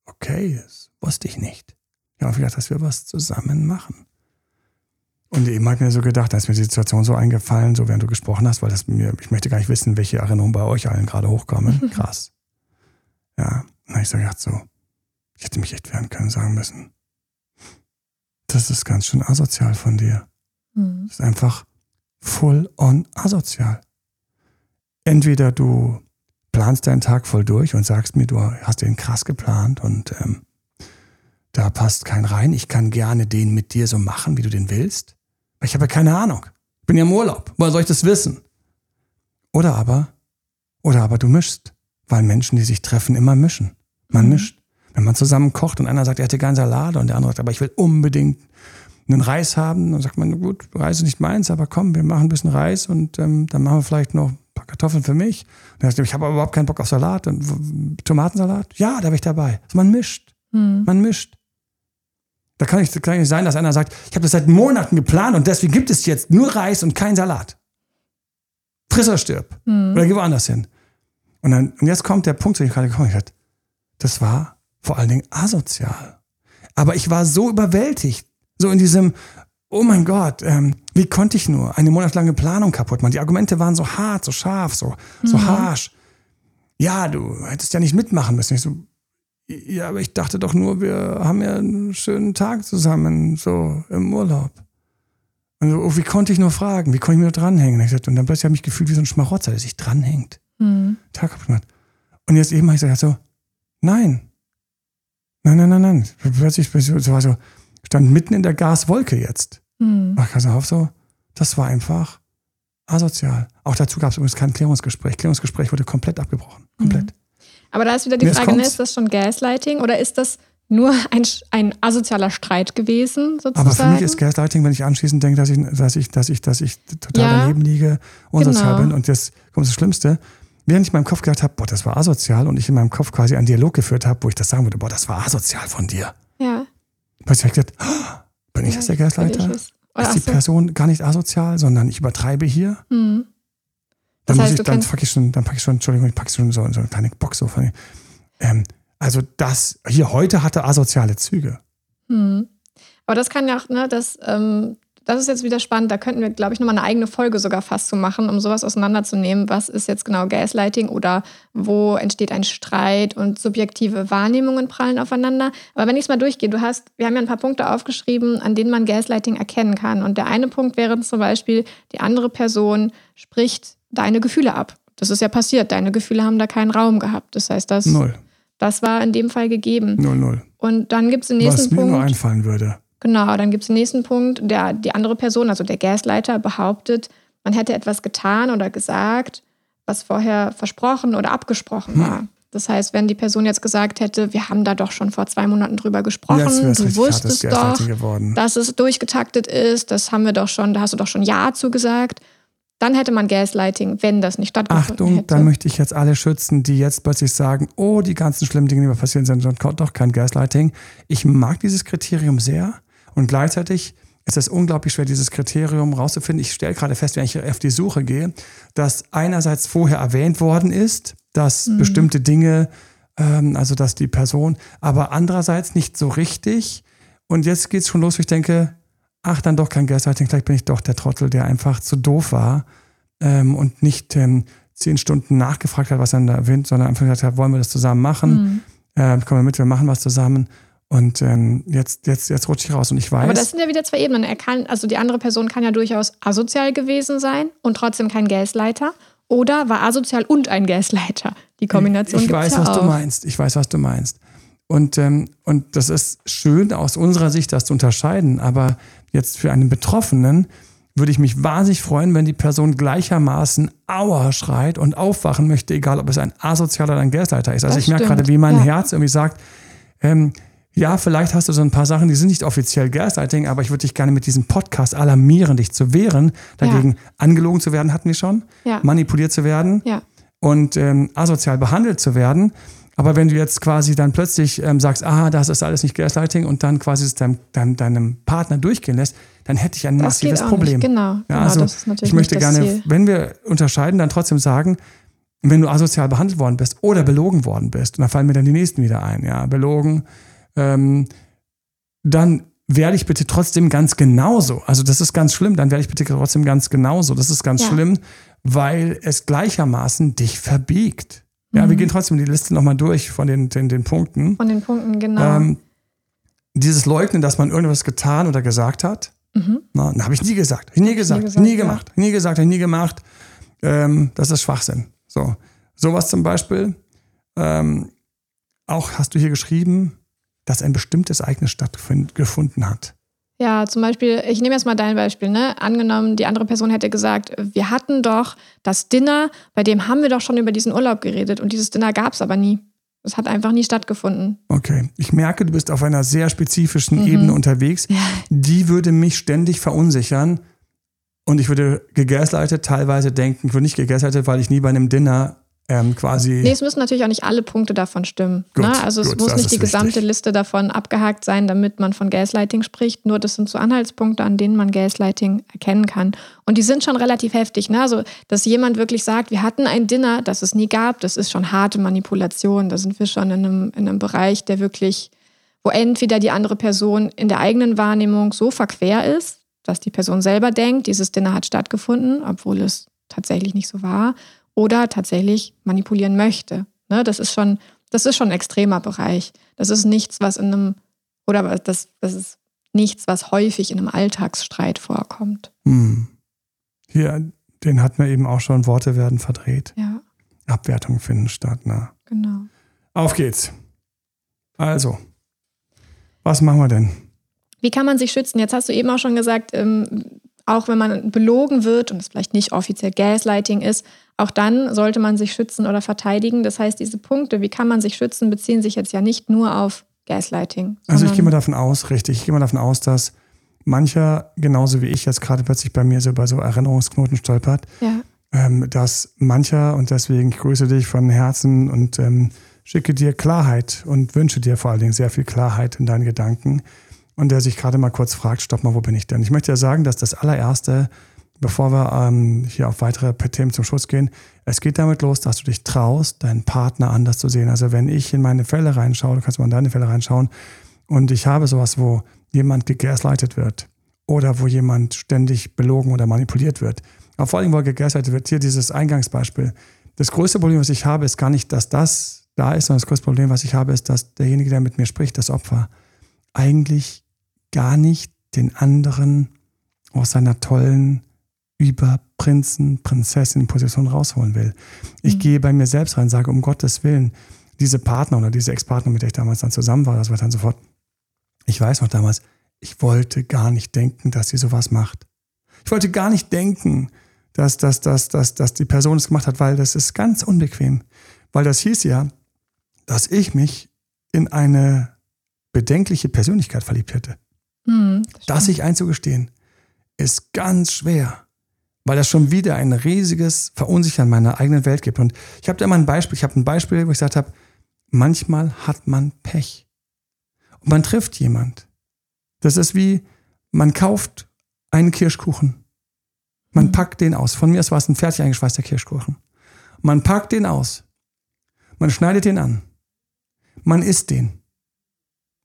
okay, das wusste ich nicht. Ich habe gedacht, dass wir was zusammen machen. Und eben hat mir so gedacht, da ist mir die Situation so eingefallen, so während du gesprochen hast, weil das mir, ich möchte gar nicht wissen, welche Erinnerungen bei euch allen gerade hochkommen. *laughs* Krass. Ja, dann habe ich so gedacht, so, ich hätte mich echt wehren können, sagen müssen. Das ist ganz schön asozial von dir. Mhm. Das ist einfach full on asozial. Entweder du planst deinen Tag voll durch und sagst mir, du hast den krass geplant und ähm, da passt kein rein. Ich kann gerne den mit dir so machen, wie du den willst. Ich habe ja keine Ahnung. Ich bin ja im Urlaub. Woher soll ich das wissen? Oder aber, oder aber du mischst, weil Menschen, die sich treffen, immer mischen. Man mhm. mischt. Wenn man zusammen kocht und einer sagt, er hätte gern Salate und der andere sagt, aber ich will unbedingt einen Reis haben, dann sagt man, gut, Reis ist nicht meins, aber komm, wir machen ein bisschen Reis und ähm, dann machen wir vielleicht noch ein paar Kartoffeln für mich. Und dann sagt, ich habe aber überhaupt keinen Bock auf Salat und Tomatensalat. Ja, da bin ich dabei. Also man mischt. Mhm. Man mischt. Da kann nicht, kann nicht sein, dass einer sagt, ich habe das seit Monaten geplant und deswegen gibt es jetzt nur Reis und kein Salat. Friss oder stirb. Mhm. Oder geh woanders hin. Und, dann, und jetzt kommt der Punkt, wo ich gerade gekommen bin. Das war vor allen Dingen asozial. Aber ich war so überwältigt. So in diesem, oh mein Gott, ähm, wie konnte ich nur eine monatelange Planung kaputt machen? Die Argumente waren so hart, so scharf, so, so mhm. harsch. Ja, du hättest ja nicht mitmachen müssen. Ich so, ja, aber ich dachte doch nur, wir haben ja einen schönen Tag zusammen, so im Urlaub. Und so, oh, wie konnte ich nur fragen? Wie konnte ich mir nur dranhängen? Und, dann plötzlich habe ich mich gefühlt wie so ein Schmarotzer, der sich dranhängt. Mhm. Tag gemacht. Und jetzt eben habe ich gesagt, so, nein. Nein, nein, nein, nein. Plötzlich war so, stand mitten in der Gaswolke jetzt. Mhm. Ach, auf, so, das war einfach asozial. Auch dazu gab es übrigens kein Klärungsgespräch. Klärungsgespräch wurde komplett abgebrochen. Komplett. Mhm. Aber da ist wieder die Frage, ne, ist das schon Gaslighting oder ist das nur ein, ein asozialer Streit gewesen, sozusagen? Aber für mich ist Gaslighting, wenn ich anschließend denke, dass ich, dass ich, dass ich, dass ich total ja, daneben liege, unsozial genau. bin. Und jetzt kommt das Schlimmste. Während ich in meinem Kopf gedacht habe, boah, das war asozial und ich in meinem Kopf quasi einen Dialog geführt habe, wo ich das sagen würde, boah, das war asozial von dir. Ja. Plötzlich habe ich gedacht, oh, bin ich ja, das der Gaslighter? Ist die Person gar nicht asozial, sondern ich übertreibe hier? Mhm. Dann, das heißt, ich, dann packe ich schon, dann packe ich schon, Entschuldigung, ich packe schon so, so eine kleine Box so von ähm, Also das hier heute hatte asoziale Züge. Hm. Aber das kann ja auch, ne, das, ähm, das ist jetzt wieder spannend. Da könnten wir, glaube ich, nochmal eine eigene Folge sogar fast zu machen, um sowas auseinanderzunehmen. Was ist jetzt genau Gaslighting oder wo entsteht ein Streit und subjektive Wahrnehmungen prallen aufeinander? Aber wenn ich es mal durchgehe, du hast, wir haben ja ein paar Punkte aufgeschrieben, an denen man Gaslighting erkennen kann. Und der eine Punkt wäre zum Beispiel, die andere Person spricht deine Gefühle ab. Das ist ja passiert. Deine Gefühle haben da keinen Raum gehabt. Das heißt, das, null. das war in dem Fall gegeben. Null, null. Und dann gibt es den nächsten Was mir Punkt. nur einfallen würde. Genau, dann gibt es den nächsten Punkt. Der, die andere Person, also der Gasleiter, behauptet, man hätte etwas getan oder gesagt, was vorher versprochen oder abgesprochen hm. war. Das heißt, wenn die Person jetzt gesagt hätte, wir haben da doch schon vor zwei Monaten drüber gesprochen, wär's du wusstest doch, geworden. dass es durchgetaktet ist, das haben wir doch schon, da hast du doch schon Ja zugesagt, dann hätte man Gaslighting, wenn das nicht stattgefunden Achtung, hätte. da möchte ich jetzt alle schützen, die jetzt plötzlich sagen, oh, die ganzen schlimmen Dinge, die mir passieren sind, sind doch kein Gaslighting. Ich mag dieses Kriterium sehr und gleichzeitig ist es unglaublich schwer, dieses Kriterium rauszufinden. Ich stelle gerade fest, wenn ich auf die Suche gehe, dass einerseits vorher erwähnt worden ist, dass Mhm. bestimmte Dinge, ähm, also dass die Person, aber andererseits nicht so richtig. Und jetzt geht es schon los, wo ich denke, ach, dann doch kein Gaslighting, vielleicht bin ich doch der Trottel, der einfach zu doof war ähm, und nicht ähm, zehn Stunden nachgefragt hat, was er da erwähnt, sondern einfach gesagt hat, wollen wir das zusammen machen? Mhm. Äh, komm mal mit, wir machen was zusammen. Und ähm, jetzt, jetzt, jetzt rutsche ich raus und ich weiß. Aber das sind ja wieder zwei Ebenen. Er kann, also die andere Person kann ja durchaus asozial gewesen sein und trotzdem kein Gaslighter. Oder war asozial und ein Gaslighter. Die Kombination ich gibt's weiß, ja was auch. du meinst. Ich weiß, was du meinst. Und, ähm, und das ist schön aus unserer Sicht, das zu unterscheiden. Aber jetzt für einen Betroffenen würde ich mich wahnsinnig freuen, wenn die Person gleichermaßen Aua schreit und aufwachen möchte, egal ob es ein asozialer oder ein Gaslighter ist. Also Das ich merke stimmt, gerade, wie mein ja. Herz irgendwie sagt, ähm, ja, vielleicht hast du so ein paar Sachen, die sind nicht offiziell Gaslighting, aber ich würde dich gerne mit diesem Podcast alarmieren, dich zu wehren, dagegen angelogen zu werden, hatten wir schon, Ja. manipuliert zu werden Ja. und ähm, asozial behandelt zu werden. Aber wenn du jetzt quasi dann plötzlich ähm, sagst, ah, das ist alles nicht Gaslighting und dann quasi es deinem, deinem, deinem Partner durchgehen lässt, dann hätte ich ein massives Problem. Nicht. Genau, Ja, genau also das ist natürlich ich möchte gerne, Ziel. wenn wir unterscheiden, dann trotzdem sagen, wenn du asozial behandelt worden bist oder belogen worden bist, und da fallen mir dann die nächsten wieder ein, ja, belogen, ähm, dann werde ich bitte trotzdem ganz genauso. Also das ist ganz schlimm, dann werde ich bitte trotzdem ganz genauso. Das ist ganz Ja. schlimm, weil es gleichermaßen dich verbiegt. Ja, Mhm. wir gehen trotzdem die Liste nochmal durch von den, den, den Punkten. Von den Punkten, genau. Ähm, dieses Leugnen, dass man irgendwas getan oder gesagt hat, Mhm. na, habe ich nie gesagt, hab ich nie gesagt, gesagt, nie ja. gemacht, nie gesagt, nie gemacht. Ähm, das ist Schwachsinn. So, sowas zum Beispiel. Ähm, auch hast du hier geschrieben, dass ein bestimmtes Ereignis stattgefunden hat. Ja, zum Beispiel, ich nehme jetzt mal dein Beispiel, ne? Angenommen, die andere Person hätte gesagt, wir hatten doch das Dinner, bei dem haben wir doch schon über diesen Urlaub geredet und dieses Dinner gab es aber nie. Es hat einfach nie stattgefunden. Okay, ich merke, du bist auf einer sehr spezifischen Mhm. Ebene unterwegs. Ja. Die würde mich ständig verunsichern und ich würde gegaslightet teilweise denken, ich würde nicht gegaslightet, weil ich nie bei einem Dinner ähm, quasi. Nee, es müssen natürlich auch nicht alle Punkte davon stimmen. Gut, ne? Also es gut, muss nicht die gesamte wichtig. Liste davon abgehakt sein, damit man von Gaslighting spricht. Nur das sind so Anhaltspunkte, an denen man Gaslighting erkennen kann. Und die sind schon relativ heftig. Ne? Also, dass jemand wirklich sagt, wir hatten ein Dinner, das es nie gab, das ist schon harte Manipulation. Da sind wir schon in einem, in einem Bereich, der wirklich, wo entweder die andere Person in der eigenen Wahrnehmung so verquer ist, dass die Person selber denkt, dieses Dinner hat stattgefunden, obwohl es tatsächlich nicht so war, oder tatsächlich manipulieren möchte. Ne, das ist schon, das ist schon ein extremer Bereich. Das ist nichts, was in einem, oder das, das ist nichts, was häufig in einem Alltagsstreit vorkommt. Hm. Hier, den hatten wir eben auch schon, Worte werden verdreht. Ja, Abwertungen finden statt. Na. genau. Auf geht's. Also, was machen wir denn? Wie kann man sich schützen? Jetzt hast du eben auch schon gesagt, ähm, auch wenn man belogen wird und es vielleicht nicht offiziell Gaslighting ist, auch dann sollte man sich schützen oder verteidigen. Das heißt, diese Punkte, wie kann man sich schützen, beziehen sich jetzt ja nicht nur auf Gaslighting. Also ich gehe mal davon aus, richtig, ich gehe mal davon aus, dass mancher, genauso wie ich jetzt gerade plötzlich bei mir so bei so Erinnerungsknoten stolpert, ja, ähm, dass mancher, und deswegen ich grüße dich von Herzen und ähm, schicke dir Klarheit und wünsche dir vor allen Dingen sehr viel Klarheit in deinen Gedanken und der sich gerade mal kurz fragt, stopp mal, wo bin ich denn? Ich möchte ja sagen, dass das allererste, bevor wir ähm, hier auf weitere Themen zum Schluss gehen, es geht damit los, dass du dich traust, deinen Partner anders zu sehen. Also wenn ich in meine Fälle reinschaue, du kannst mal in deine Fälle reinschauen, und ich habe sowas, wo jemand gegaslightet wird oder wo jemand ständig belogen oder manipuliert wird. Aber vor allem, wo er gegaslightet wird, hier dieses Eingangsbeispiel. Das größte Problem, was ich habe, ist gar nicht, dass das da ist, sondern das größte Problem, was ich habe, ist, dass derjenige, der mit mir spricht, das Opfer, eigentlich gar nicht den anderen aus seiner tollen Überprinzen, Prinzessin-Position rausholen will. Ich Mhm. gehe bei mir selbst rein, sage, um Gottes Willen, diese Partner oder diese Ex-Partner, mit der ich damals dann zusammen war, das war dann sofort, ich weiß noch damals, ich wollte gar nicht denken, dass sie sowas macht. Ich wollte gar nicht denken, dass, dass, dass, dass, dass die Person es gemacht hat, weil das ist ganz unbequem. Weil das hieß ja, dass ich mich in eine bedenkliche Persönlichkeit verliebt hätte. Hm, das Das sich einzugestehen, ist ganz schwer, weil das schon wieder ein riesiges Verunsichern meiner eigenen Welt gibt. Und ich habe da immer ein Beispiel, ich habe ein Beispiel, wo ich gesagt habe, manchmal hat man Pech. Und man trifft jemand. Das ist wie, man kauft einen Kirschkuchen. Man Mhm. packt den aus. Von mir aus war es ein fertig eingeschweißter Kirschkuchen. Man packt den aus. Man schneidet den an. Man isst den.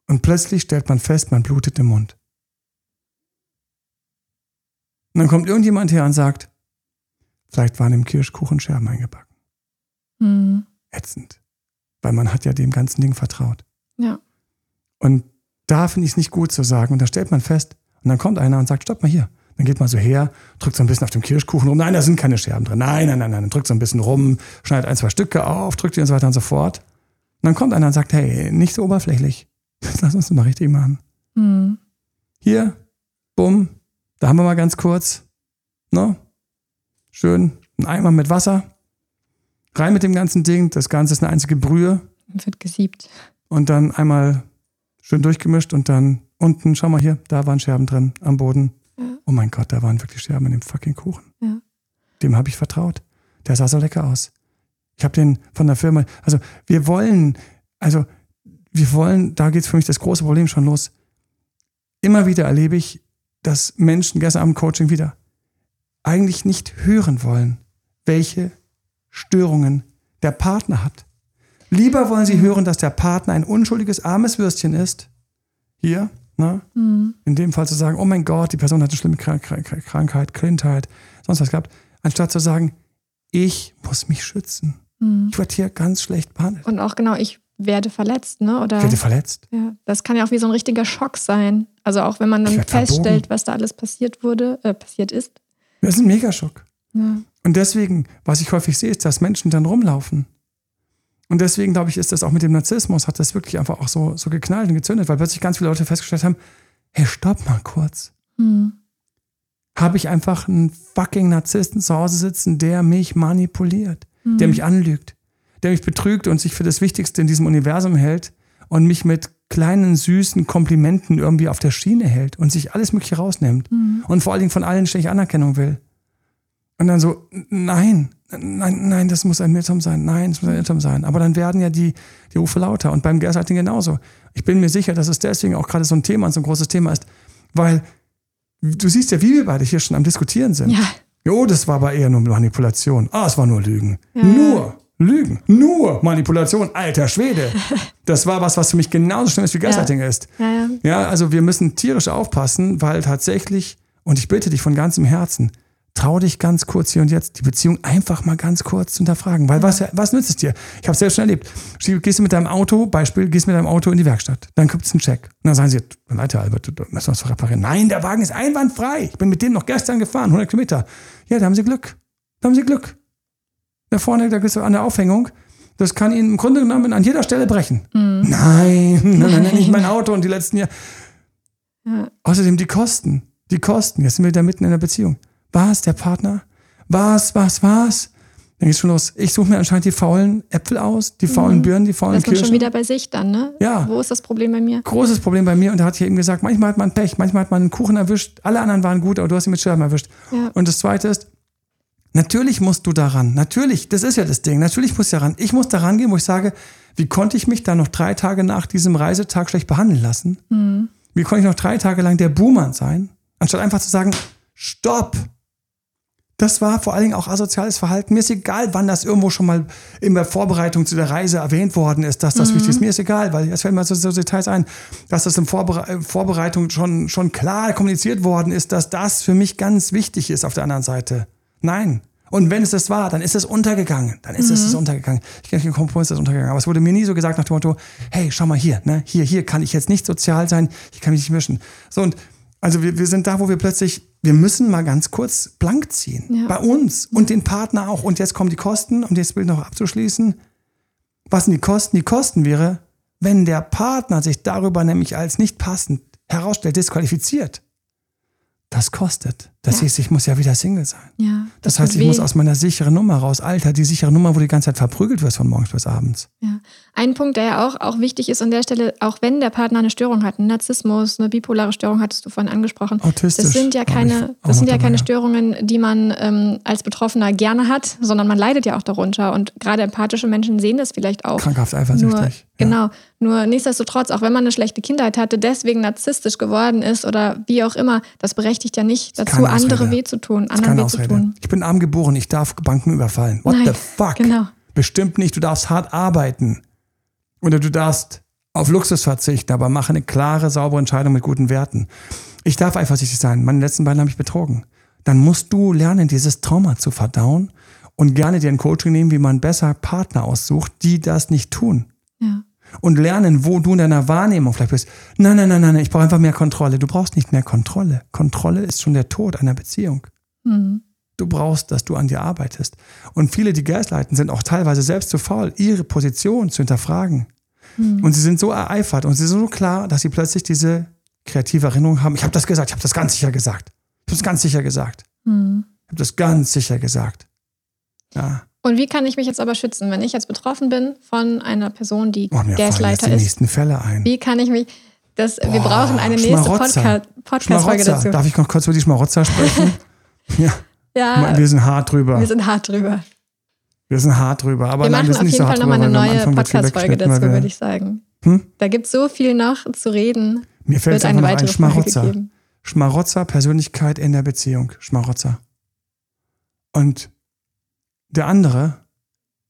Und plötzlich stellt man fest, man blutet im Mund. Und dann kommt irgendjemand her und sagt, vielleicht waren im Kirschkuchen Scherben eingebacken. Hm, Ätzend. Weil man hat ja dem ganzen Ding vertraut. ja. Und da finde ich es nicht gut zu sagen. Und da stellt man fest, und dann kommt einer und sagt, stopp mal hier. Dann geht man so her, drückt so ein bisschen auf dem Kirschkuchen rum. Nein, da sind keine Scherben drin. Nein, nein, nein, nein. Dann drückt so ein bisschen rum, schneidet ein, zwei Stücke auf, drückt die und so weiter und so fort. Und dann kommt einer und sagt, hey, nicht so oberflächlich. *laughs* Lass uns das mal richtig machen. Hm, Hier, bumm, da haben wir mal ganz kurz, ne? Schön, ein Eimer mit Wasser. Rein mit dem ganzen Ding. Das Ganze ist eine einzige Brühe. wird gesiebt. Und dann einmal schön durchgemischt und dann unten, schau mal hier, da waren Scherben drin am Boden. Ja. Oh mein Gott, da waren wirklich Scherben in dem fucking Kuchen. Ja. Dem habe ich vertraut. Der sah so lecker aus. Ich habe den von der Firma, also wir wollen, also wir wollen, da geht es für mich das große Problem schon los. Immer wieder erlebe ich, dass Menschen, gestern Abend Coaching wieder, eigentlich nicht hören wollen, welche Störungen der Partner hat. Lieber wollen sie hören, dass der Partner ein unschuldiges, armes Würstchen ist. Hier, ne? Hm, In dem Fall zu sagen, oh mein Gott, die Person hat eine schlimme Krank Krank Krankheit, Kindheit, sonst was gehabt, anstatt zu sagen, ich muss mich schützen. hm. Ich werde hier ganz schlecht behandelt. Und auch genau, ich werde verletzt, ne? Oder werde verletzt. ja, das kann ja auch wie so ein richtiger Schock sein. Also auch wenn man dann werd verbogen. feststellt, was da alles passiert wurde, äh, passiert ist. Das ist ein Megaschock. Ja. Und deswegen, was ich häufig sehe, ist, dass Menschen dann rumlaufen. Und deswegen, glaube ich, ist das auch mit dem Narzissmus, hat das wirklich einfach auch so, so geknallt und gezündet, weil plötzlich ganz viele Leute festgestellt haben, hey, stopp mal kurz. Hm. Habe ich einfach einen fucking Narzissten zu Hause sitzen, der mich manipuliert, der mich anlügt, der mich betrügt und sich für das Wichtigste in diesem Universum hält und mich mit kleinen, süßen Komplimenten irgendwie auf der Schiene hält und sich alles Mögliche rausnimmt und vor allen Dingen von allen ständig Anerkennung will. Und dann so, nein, nein, nein, das muss ein Irrtum sein, nein, das muss ein Irrtum sein. Aber dann werden ja die, die Rufe lauter und beim Gaslighting genauso. Ich bin mir sicher, dass es deswegen auch gerade so ein Thema und so ein großes Thema ist, weil du siehst ja, wie wir beide hier schon am Diskutieren sind. Ja. Jo, das war aber eher nur Manipulation. Ah, es war nur Lügen. Ja. Nur Lügen. Nur Manipulation. Alter Schwede. *laughs* Das war was, was für mich genauso schlimm ist wie Gaslighting ist. Ja, ja. Ja, also wir müssen tierisch aufpassen, weil tatsächlich, und ich bitte dich von ganzem Herzen, trau dich ganz kurz hier und jetzt, die Beziehung einfach mal ganz kurz zu hinterfragen. Weil was, was nützt es dir? Ich habe es selbst schon erlebt. Gehst du mit deinem Auto, Beispiel, gehst mit deinem Auto in die Werkstatt. Dann gibt es einen Check. Und dann sagen sie, Leute, Albert, du müssen was reparieren. Nein, der Wagen ist einwandfrei. Ich bin mit dem noch gestern gefahren, 100 Kilometer. Ja, da haben sie Glück. Da haben sie Glück. Da vorne, da gehst du an der Aufhängung. Das kann ihnen im Grunde genommen an jeder Stelle brechen. Nein, nein, *laughs* nein, nein, nicht mein *laughs* Auto und die letzten Jahre. Ja. Außerdem die Kosten. Die Kosten. Jetzt sind wir da mitten in der Beziehung. Was, der Partner? Was, was, was? Dann geht's schon los. Ich suche mir anscheinend die faulen Äpfel aus, die faulen Birnen, die faulen ist man schon Kirschen. wieder bei sich dann, ne? Ja. Wo ist das Problem bei mir? Großes Problem bei mir. Und da hat hier eben gesagt, manchmal hat man Pech, manchmal hat man einen Kuchen erwischt. Alle anderen waren gut, aber du hast ihn mit Scherben erwischt. Ja. Und das Zweite ist, natürlich musst du daran. Natürlich, das ist ja das Ding. Natürlich muss ich daran. Ich muss daran gehen, wo ich sage, wie konnte ich mich da noch drei Tage nach diesem Reisetag schlecht behandeln lassen? Wie konnte ich noch drei Tage lang der Buhmann sein, anstatt einfach zu sagen, stopp. Das war vor allen Dingen auch asoziales Verhalten. Mir ist egal, wann das irgendwo schon mal in der Vorbereitung zu der Reise erwähnt worden ist, dass das wichtig ist. Mir ist egal, weil es fällt mir so, so Details ein, dass das in Vorbere äh, Vorbereitung schon, schon klar kommuniziert worden ist, dass das für mich ganz wichtig ist auf der anderen Seite. Nein. Und wenn es das war, dann ist es untergegangen. Dann ist es untergegangen. Ich kenne den Kompromiss, ist untergegangen. Aber es wurde mir nie so gesagt nach dem Motto, hey, schau mal hier, ne? hier, hier kann ich jetzt nicht sozial sein, hier kann ich nicht mischen. So und also wir, wir sind da, wo wir plötzlich, wir müssen mal ganz kurz blank ziehen. Ja. Bei uns und den Partner auch. Und jetzt kommen die Kosten, um das Bild noch abzuschließen. Was sind die Kosten? Die Kosten wäre, wenn der Partner sich darüber nämlich als nicht passend herausstellt, disqualifiziert. Das kostet. Das Ja. hieß, ich muss ja wieder Single sein. Ja, Das, tut heißt, ich weh. muss aus meiner sicheren Nummer raus. Alter, die sichere Nummer, wo die ganze Zeit verprügelt wirst von morgens bis abends. Ja. Ein Punkt, der ja auch, auch wichtig ist an der Stelle, auch wenn der Partner eine Störung hat, einen Narzissmus, eine bipolare Störung hattest du vorhin angesprochen. Autistisch. Das sind ja keine, das sind ja dabei, keine Störungen, die man ähm, als Betroffener gerne hat, sondern man leidet ja auch darunter. Und gerade empathische Menschen sehen das vielleicht auch. Krankhaft Nur, eifersüchtig. ja. genau. Nur nichtsdestotrotz, auch wenn man eine schlechte Kindheit hatte, deswegen narzisstisch geworden ist oder wie auch immer, das berechtigt ja nicht dazu, andere Ausrede. weh zu tun, anderen weh zu Ausrede. tun. Ich bin arm geboren, ich darf Banken überfallen. What Nein, the fuck? genau. Bestimmt nicht, du darfst hart arbeiten. Oder du darfst auf Luxus verzichten, aber mach eine klare, saubere Entscheidung mit guten Werten. Ich darf eifersüchtig sein. Meine letzten beiden habe ich betrogen. Dann musst du lernen, dieses Trauma zu verdauen und gerne dir ein Coaching nehmen, wie man besser Partner aussucht, die das nicht tun. Ja. Und lernen, wo du in deiner Wahrnehmung vielleicht bist. Nein, nein, nein, nein, ich brauche einfach mehr Kontrolle. Du brauchst nicht mehr Kontrolle. Kontrolle ist schon der Tod einer Beziehung. Mhm. Du brauchst, dass du an dir arbeitest. Und viele, die Gaslighten, sind auch teilweise selbst zu faul, ihre Position zu hinterfragen. Und sie sind so ereifert und sie sind so klar, dass sie plötzlich diese kreative Erinnerung haben. Ich habe das gesagt, ich habe das ganz sicher gesagt. Ich habe das ganz sicher gesagt. Mhm. Ich habe das ganz sicher gesagt. Ja. Und wie kann ich mich jetzt aber schützen, wenn ich jetzt betroffen bin von einer Person, die Oh, mir fallen jetzt Gaslighter die ist? nächsten Fälle ein. Wie kann ich mich. Das, wir Boah, brauchen eine nächste Podcast-Folge dazu. Darf ich noch kurz über die Schmarotzer sprechen? *laughs* ja, Ja, wir sind hart drüber. wir sind hart drüber. Wir sind hart drüber. Aber Wir nein, machen wir auf jeden so Fall nochmal eine wir neue Podcast-Folge dazu, wir- würde ich sagen. Hm? Da gibt es so viel noch zu reden. Mir fällt es eine ein weitere Folge Schmarotzer. Schmarotzer, Persönlichkeit in der Beziehung. Schmarotzer. Und der andere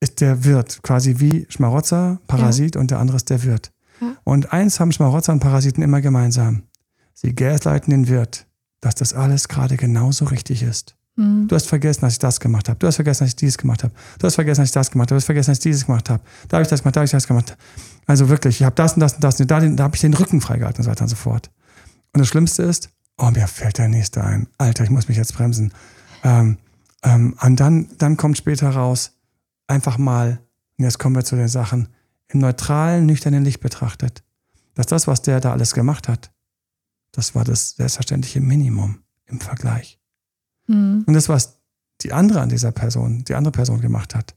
ist der Wirt, quasi wie Schmarotzer, Parasit und der andere ist der Wirt. Ja. Und eins haben Schmarotzer und Parasiten immer gemeinsam. Sie gaslighten den Wirt, dass das alles gerade genauso richtig ist. Hm. Du hast vergessen, dass ich das gemacht habe. Du hast vergessen, dass ich dieses gemacht habe. Du hast vergessen, dass ich das gemacht habe. Du hast vergessen, dass ich dieses gemacht habe. Da habe ich das gemacht, da habe ich das gemacht. Also wirklich, ich habe das und das und das. Und da, da habe ich den Rücken freigehalten und so weiter und so fort. Und das Schlimmste ist, oh, mir fällt der nächste ein. Alter, ich muss mich jetzt bremsen. Ähm, ähm, und dann, dann kommt später raus, einfach mal, und jetzt kommen wir zu den Sachen, im neutralen, nüchternen Licht betrachtet, dass das, was der da alles gemacht hat, das war das selbstverständliche Minimum im Vergleich. Hm. Und das, was die andere an dieser Person, die andere Person gemacht hat,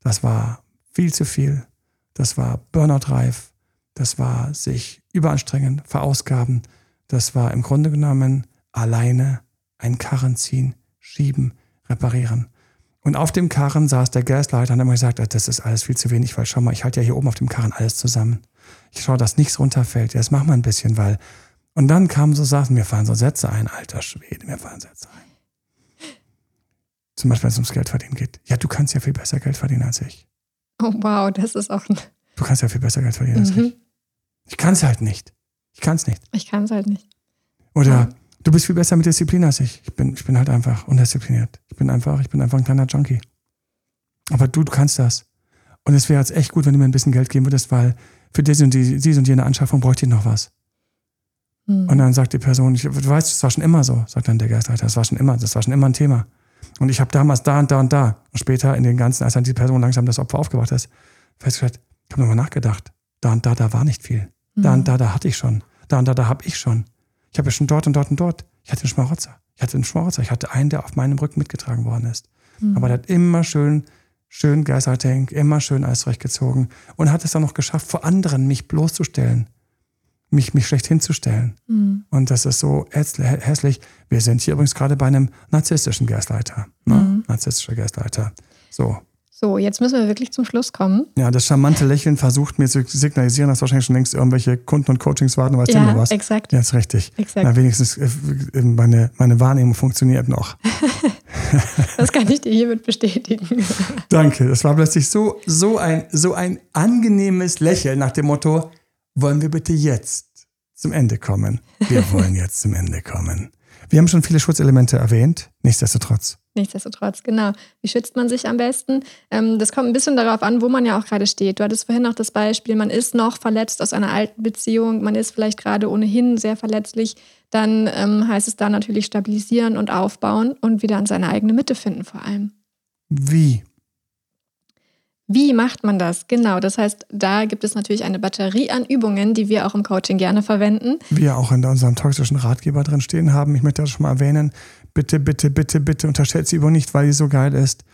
das war viel zu viel. Das war Burnout-reif. Das war sich überanstrengen, verausgaben. Das war im Grunde genommen alleine einen Karren ziehen, schieben, reparieren. Und auf dem Karren saß der Gasleiter und hat immer gesagt, "Ah, das ist alles viel zu wenig, weil schau mal, ich halte ja hier oben auf dem Karren alles zusammen. Ich schaue, dass nichts runterfällt. Ja, das machen wir ein bisschen, weil. Und dann kamen so Sachen, mir fallen so Sätze ein, alter Schwede, mir fallen Sätze ein. Zum Beispiel, wenn es ums Geld verdienen geht. Ja, du kannst ja viel besser Geld verdienen als ich. Oh, wow, das ist auch. ein- Du kannst ja viel besser Geld verdienen als Mhm. ich. Ich kann es halt nicht. Ich kann es nicht. Ich kann es halt nicht. Oder Ja. Du bist viel besser mit Disziplin als ich. Ich bin, ich bin halt einfach undiszipliniert. Ich bin einfach, ich bin einfach ein kleiner Junkie. Aber du, du kannst das. Und es wäre jetzt echt gut, wenn du mir ein bisschen Geld geben würdest, weil für diese und, die, diese und jene Anschaffung bräuchte ich noch was. Hm. Und dann sagt die Person, ich, du weißt, das war schon immer so, sagt dann der Geistleiter, das war schon immer, das war schon immer ein Thema. Und ich habe damals da und da und da. Und später in den ganzen, als dann die Person langsam das Opfer aufgewacht ist, festgestellt, ich habe nochmal nachgedacht. Da und da, da war nicht viel. Da Hm. und da, da hatte ich schon. Da und da, da habe ich schon. Ich habe ja schon dort und dort und dort. Ich hatte einen Schmarotzer. Ich hatte einen Schmarotzer. Ich hatte einen, der auf meinem Rücken mitgetragen worden ist. Hm. Aber der hat immer schön, schön Geistertank, immer schön alles zurechtgezogen und hat es dann noch geschafft, vor anderen mich bloßzustellen, mich, mich schlecht hinzustellen. Hm. Und das ist so hässlich. Wir sind hier übrigens gerade bei einem narzisstischen Gasleiter. Ne? Mhm. Narzisstischer Gasleiter. So. So, jetzt müssen wir wirklich zum Schluss kommen. Ja, das charmante Lächeln versucht mir zu signalisieren, dass wahrscheinlich schon längst irgendwelche Kunden und Coachings warten, weißt du ja, immer was? exakt. Ja, ist richtig. Exakt. Na, wenigstens äh, meine, meine Wahrnehmung funktioniert noch. *laughs* Das kann ich dir hiermit bestätigen. *laughs* Danke. Das war plötzlich so, so, ein, so ein angenehmes Lächeln nach dem Motto, wollen wir bitte jetzt zum Ende kommen? Wir wollen jetzt zum Ende kommen. Wir haben schon viele Schutzelemente erwähnt, nichtsdestotrotz. Nichtsdestotrotz, genau. Wie schützt man sich am besten? Ähm, das kommt ein bisschen darauf an, wo man ja auch gerade steht. Du hattest vorhin noch das Beispiel, man ist noch verletzt aus einer alten Beziehung, man ist vielleicht gerade ohnehin sehr verletzlich. Dann ähm, heißt es da natürlich stabilisieren und aufbauen und wieder an seine eigene Mitte finden vor allem. Wie? Wie macht man das? Genau, das heißt, da gibt es natürlich eine Batterie an Übungen, die wir auch im Coaching gerne verwenden. Wir auch in unserem toxischen Ratgeber drin stehen haben. Ich möchte das schon mal erwähnen. Bitte, bitte, bitte, bitte unterschätze die Übung nicht, weil die so geil ist.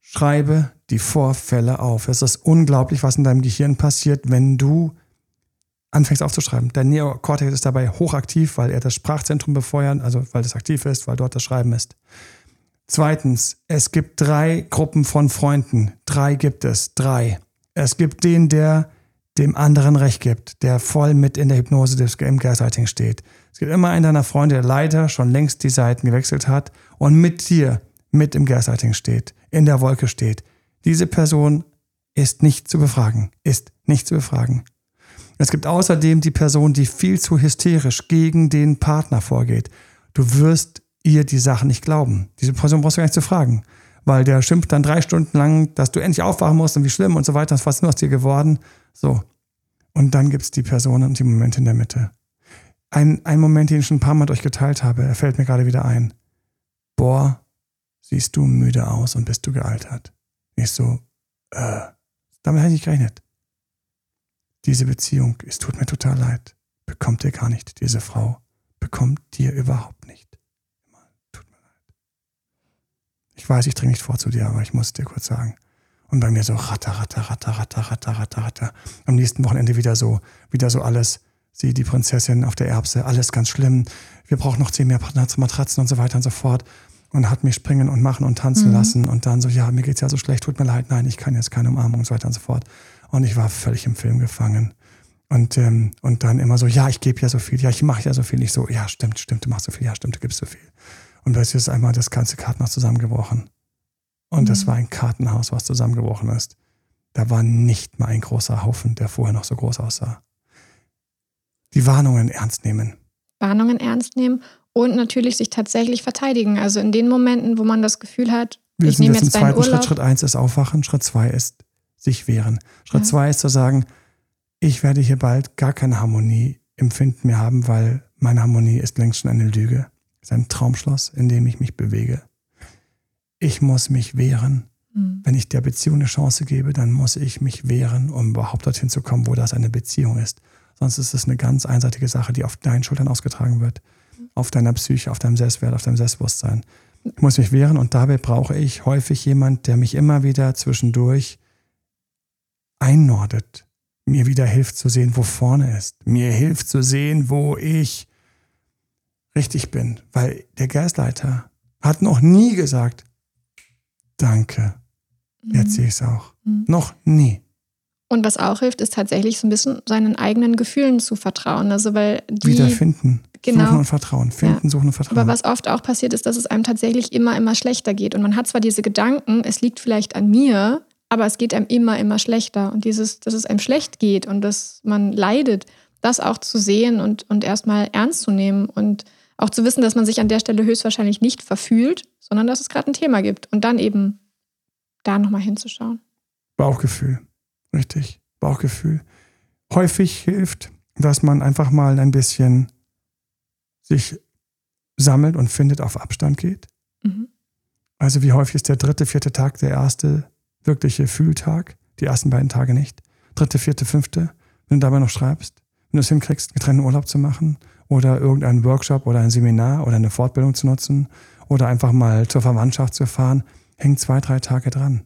Schreibe die Vorfälle auf. Es ist unglaublich, was in deinem Gehirn passiert, wenn du anfängst aufzuschreiben. Der Neokortex ist dabei hochaktiv, weil er das Sprachzentrum befeuert, also weil das aktiv ist, weil dort das Schreiben ist. Zweitens, es gibt drei Gruppen von Freunden. Drei gibt es. Drei. Es gibt den, der dem anderen Recht gibt, der voll mit in der Hypnose des, im Gaslighting steht. Es gibt immer einen deiner Freunde, der leider schon längst die Seiten gewechselt hat und mit dir mit im Gaslighting steht, in der Wolke steht. Diese Person ist nicht zu befragen, ist nicht zu befragen. Es gibt außerdem die Person, die viel zu hysterisch gegen den Partner vorgeht. Du wirst ihr die Sachen nicht glauben. Diese Person brauchst du gar nicht zu fragen, weil der schimpft dann drei Stunden lang, dass du endlich aufwachen musst und wie schlimm und so weiter. Was ist nur aus dir geworden? So. Und dann gibt es die Personen und die Momente in der Mitte. Ein, ein Moment, den ich schon ein paar Mal durch geteilt habe, er fällt mir gerade wieder ein. Boah, siehst du müde aus und bist du gealtert. Ich so, äh, damit hätte ich gerechnet. Diese Beziehung, es tut mir total leid, bekommt ihr gar nicht, diese Frau, bekommt dir überhaupt nicht. Ich weiß, ich dringe nicht vor zu dir, aber ich muss dir kurz sagen. Und bei mir so ratter, ratter, ratter, ratter, ratter, ratter, ratter. Am nächsten Wochenende wieder so, wieder so alles. Sie, die Prinzessin auf der Erbse, alles ganz schlimm. Wir brauchen noch zehn mehr Matratzen und so weiter und so fort. Und hat mich springen und machen und tanzen mhm. lassen. Und dann so, ja, mir geht's ja so schlecht, tut mir leid, nein, ich kann jetzt keine Umarmung und so weiter und so fort. Und ich war völlig im Film gefangen. Und, ähm, und dann immer so, ja, ich gebe ja so viel, ja, ich mache ja so viel. Ich so, ja, stimmt, stimmt, du machst so viel, ja, stimmt, du gibst so viel. Und plötzlich ist einmal das ganze Kartenhaus zusammengebrochen. Und mhm. das war ein Kartenhaus, was zusammengebrochen ist. Da war nicht mal ein großer Haufen, der vorher noch so groß aussah. Die Warnungen ernst nehmen. Warnungen ernst nehmen und natürlich sich tatsächlich verteidigen. Also in den Momenten, wo man das Gefühl hat, wir ich nehme jetzt, im zweiten Urlaub. Schritt. Schritt eins ist aufwachen, Schritt zwei ist sich wehren. Schritt ja. zwei ist zu sagen, ich werde hier bald gar keine Harmonie empfinden mehr haben, weil meine Harmonie ist längst schon eine Lüge ist ein Traumschloss, in dem ich mich bewege. Ich muss mich wehren. Mhm. Wenn ich der Beziehung eine Chance gebe, dann muss ich mich wehren, um überhaupt dorthin zu kommen, wo das eine Beziehung ist. Sonst ist es eine ganz einseitige Sache, die auf deinen Schultern ausgetragen wird. Auf deiner Psyche, auf deinem Selbstwert, auf deinem Selbstbewusstsein. Ich muss mich wehren und dabei brauche ich häufig jemand, der mich immer wieder zwischendurch einnordet, mir wieder hilft zu sehen, wo vorne ist, mir hilft zu sehen, wo ich richtig bin, weil der Geistleiter hat noch nie gesagt, danke, jetzt mhm. sehe ich es auch. Mhm. Noch nie. Und was auch hilft, ist tatsächlich so ein bisschen seinen eigenen Gefühlen zu vertrauen. Also weil die wiederfinden, genau, suchen und vertrauen, finden, ja. suchen und vertrauen. Aber was oft auch passiert ist, dass es einem tatsächlich immer immer schlechter geht und man hat zwar diese Gedanken, es liegt vielleicht an mir, aber es geht einem immer immer schlechter und dieses, dass es einem schlecht geht und dass man leidet, das auch zu sehen und und erstmal ernst zu nehmen und auch zu wissen, dass man sich an der Stelle höchstwahrscheinlich nicht verfühlt, sondern dass es gerade ein Thema gibt und dann eben da nochmal hinzuschauen. Bauchgefühl, richtig, Bauchgefühl. Häufig hilft, dass man einfach mal ein bisschen sich sammelt und findet, auf Abstand geht. Mhm. Also wie häufig ist der dritte, vierte Tag der erste wirkliche Fühltag, die ersten beiden Tage nicht. Dritte, vierte, fünfte, wenn du dabei noch schreibst, wenn du es hinkriegst, getrennten Urlaub zu machen oder irgendeinen Workshop oder ein Seminar oder eine Fortbildung zu nutzen oder einfach mal zur Verwandtschaft zu fahren, hängt zwei, drei Tage dran.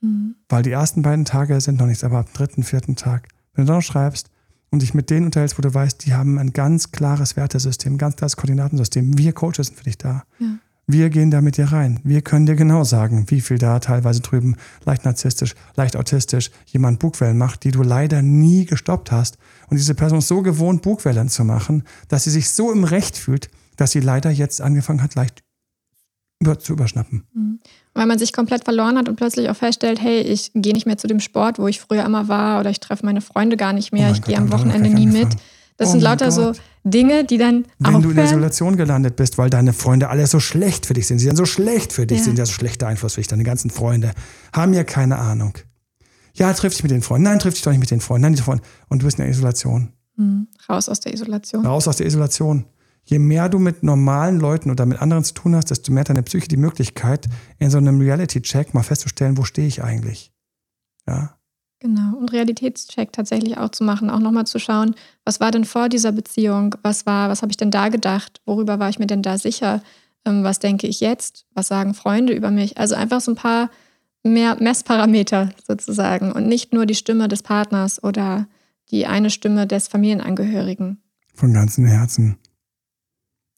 Mhm. Weil die ersten beiden Tage sind noch nichts, aber ab dem dritten, vierten Tag, wenn du dann noch schreibst und dich mit denen unterhältst, wo du weißt, die haben ein ganz klares Wertesystem, ein ganz klares Koordinatensystem. Wir Coaches sind für dich da. Ja. Wir gehen da mit dir rein. Wir können dir genau sagen, wie viel da teilweise drüben leicht narzisstisch, leicht autistisch jemand Bugwellen macht, die du leider nie gestoppt hast. Und diese Person ist so gewohnt, Bugwellen zu machen, dass sie sich so im Recht fühlt, dass sie leider jetzt angefangen hat, leicht über, zu überschnappen. Mhm. Weil man sich komplett verloren hat und plötzlich auch feststellt, hey, ich gehe nicht mehr zu dem Sport, wo ich früher immer war, oder ich treffe meine Freunde gar nicht mehr, oh ich gehe am Wochenende nie mit. Das oh sind lauter Gott. so Dinge, die dann Wenn aufhören. du in der Isolation gelandet bist, weil deine Freunde alle so schlecht für dich sind, sie sind so schlecht für dich, ja. sind ja so schlechter Einfluss für dich, deine ganzen Freunde, haben ja keine Ahnung. Ja, triff dich mit den Freunden. Nein, triff dich doch nicht mit den Freunden. Nein, die Freunden. Und du bist in der Isolation. Mhm. Raus aus der Isolation. Raus aus der Isolation. Je mehr du mit normalen Leuten oder mit anderen zu tun hast, desto mehr hat deine Psyche die Möglichkeit, in so einem Reality-Check mal festzustellen, wo stehe ich eigentlich. Ja. Genau. Und Realitätscheck tatsächlich auch zu machen, auch nochmal zu schauen, was war denn vor dieser Beziehung? Was war, was habe ich denn da gedacht? Worüber war ich mir denn da sicher? Ähm, was denke ich jetzt? Was sagen Freunde über mich? Also einfach so ein paar mehr Messparameter sozusagen und nicht nur die Stimme des Partners oder die eine Stimme des Familienangehörigen. Von ganzem Herzen.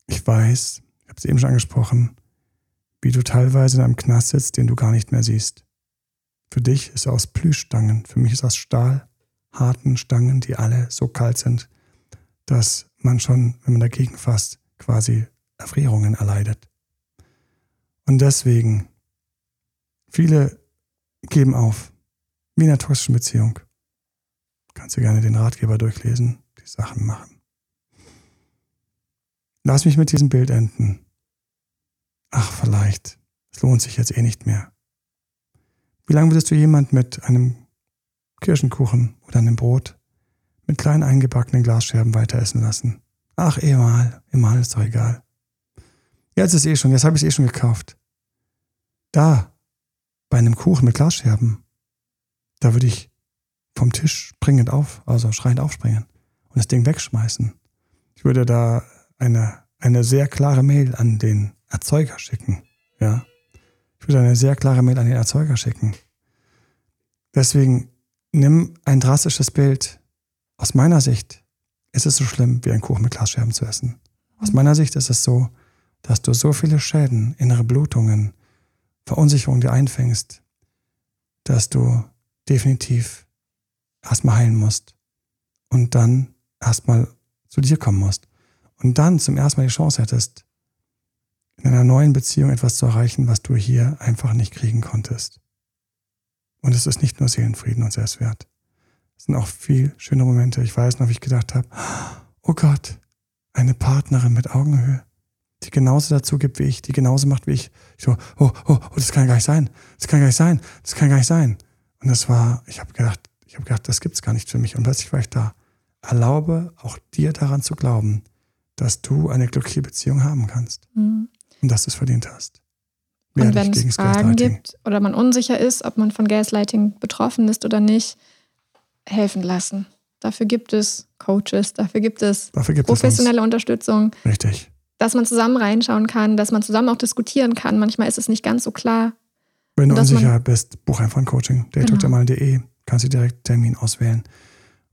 Ich weiß, ich habe es eben schon angesprochen, wie du teilweise in einem Knast sitzt, den du gar nicht mehr siehst. Für dich ist er aus Plüschstangen, für mich ist er aus Stahl, harten Stangen, die alle so kalt sind, dass man schon, wenn man dagegen fasst, quasi Erfrierungen erleidet. Und deswegen, viele geben auf, wie in einer toxischen Beziehung. Kannst du gerne den Ratgeber durchlesen, die Sachen machen. Lass mich mit diesem Bild enden. Ach, vielleicht. Es lohnt sich jetzt eh nicht mehr. Wie lange würdest du jemand mit einem Kirschenkuchen oder einem Brot mit kleinen eingebackenen Glasscherben weiteressen lassen? Ach, eh mal, eh mal ist doch egal. Jetzt ist eh schon, jetzt habe ich es eh schon gekauft. Da, bei einem Kuchen mit Glasscherben, da würde ich vom Tisch springend auf, also schreiend aufspringen und das Ding wegschmeißen. Ich würde da eine, eine sehr klare Mail an den Erzeuger schicken. Ja. Ich würde eine sehr klare Mail an den Erzeuger schicken. Deswegen nimm ein drastisches Bild. Aus meiner Sicht ist es so schlimm, wie ein Kuchen mit Glasscherben zu essen. Aus meiner Sicht ist es so, dass du so viele Schäden, innere Blutungen, Verunsicherung dir einfängst, dass du definitiv erstmal heilen musst und dann erstmal zu dir kommen musst und dann zum ersten Mal die Chance hättest, in einer neuen Beziehung etwas zu erreichen, was du hier einfach nicht kriegen konntest. Und es ist nicht nur Seelenfrieden und Selbstwert. Es sind auch viel schöne Momente. Ich weiß noch, wie ich gedacht habe, oh Gott, eine Partnerin mit Augenhöhe, die genauso dazu gibt wie ich, die genauso macht wie ich. Ich so, oh, oh, oh, das kann gar nicht sein. Das kann gar nicht sein. Das kann gar nicht sein. Und das war, ich habe gedacht, ich habe gedacht, das gibt's gar nicht für mich. Und plötzlich war ich da. Erlaube auch dir daran zu glauben, dass du eine glückliche Beziehung haben kannst. Mhm. Und dass du es verdient hast. Und wenn es Fragen gibt oder man unsicher ist, ob man von Gaslighting betroffen ist oder nicht, helfen lassen. Dafür gibt es Coaches, dafür gibt es dafür gibt professionelle es Unterstützung. Richtig. Dass man zusammen reinschauen kann, dass man zusammen auch diskutieren kann. Manchmal ist es nicht ganz so klar. Wenn du unsicher bist, buch einfach ein Coaching. Datedoktormal.de, genau. kannst du direkt Termin auswählen.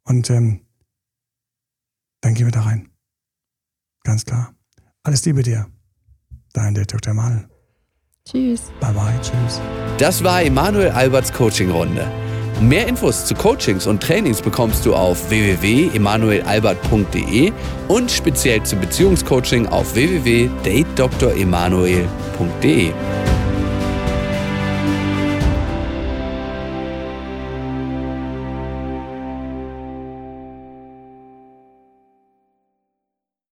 Und ähm, dann gehen wir da rein. Ganz klar. Alles Liebe dir. Dein Dr. Mal. Tschüss. Bye bye. Tschüss. Das war Emanuel Alberts Coaching-Runde. Mehr Infos zu Coachings und Trainings bekommst du auf www.emanuelalbert.de und speziell zum Beziehungscoaching auf www.datedremanuel.de.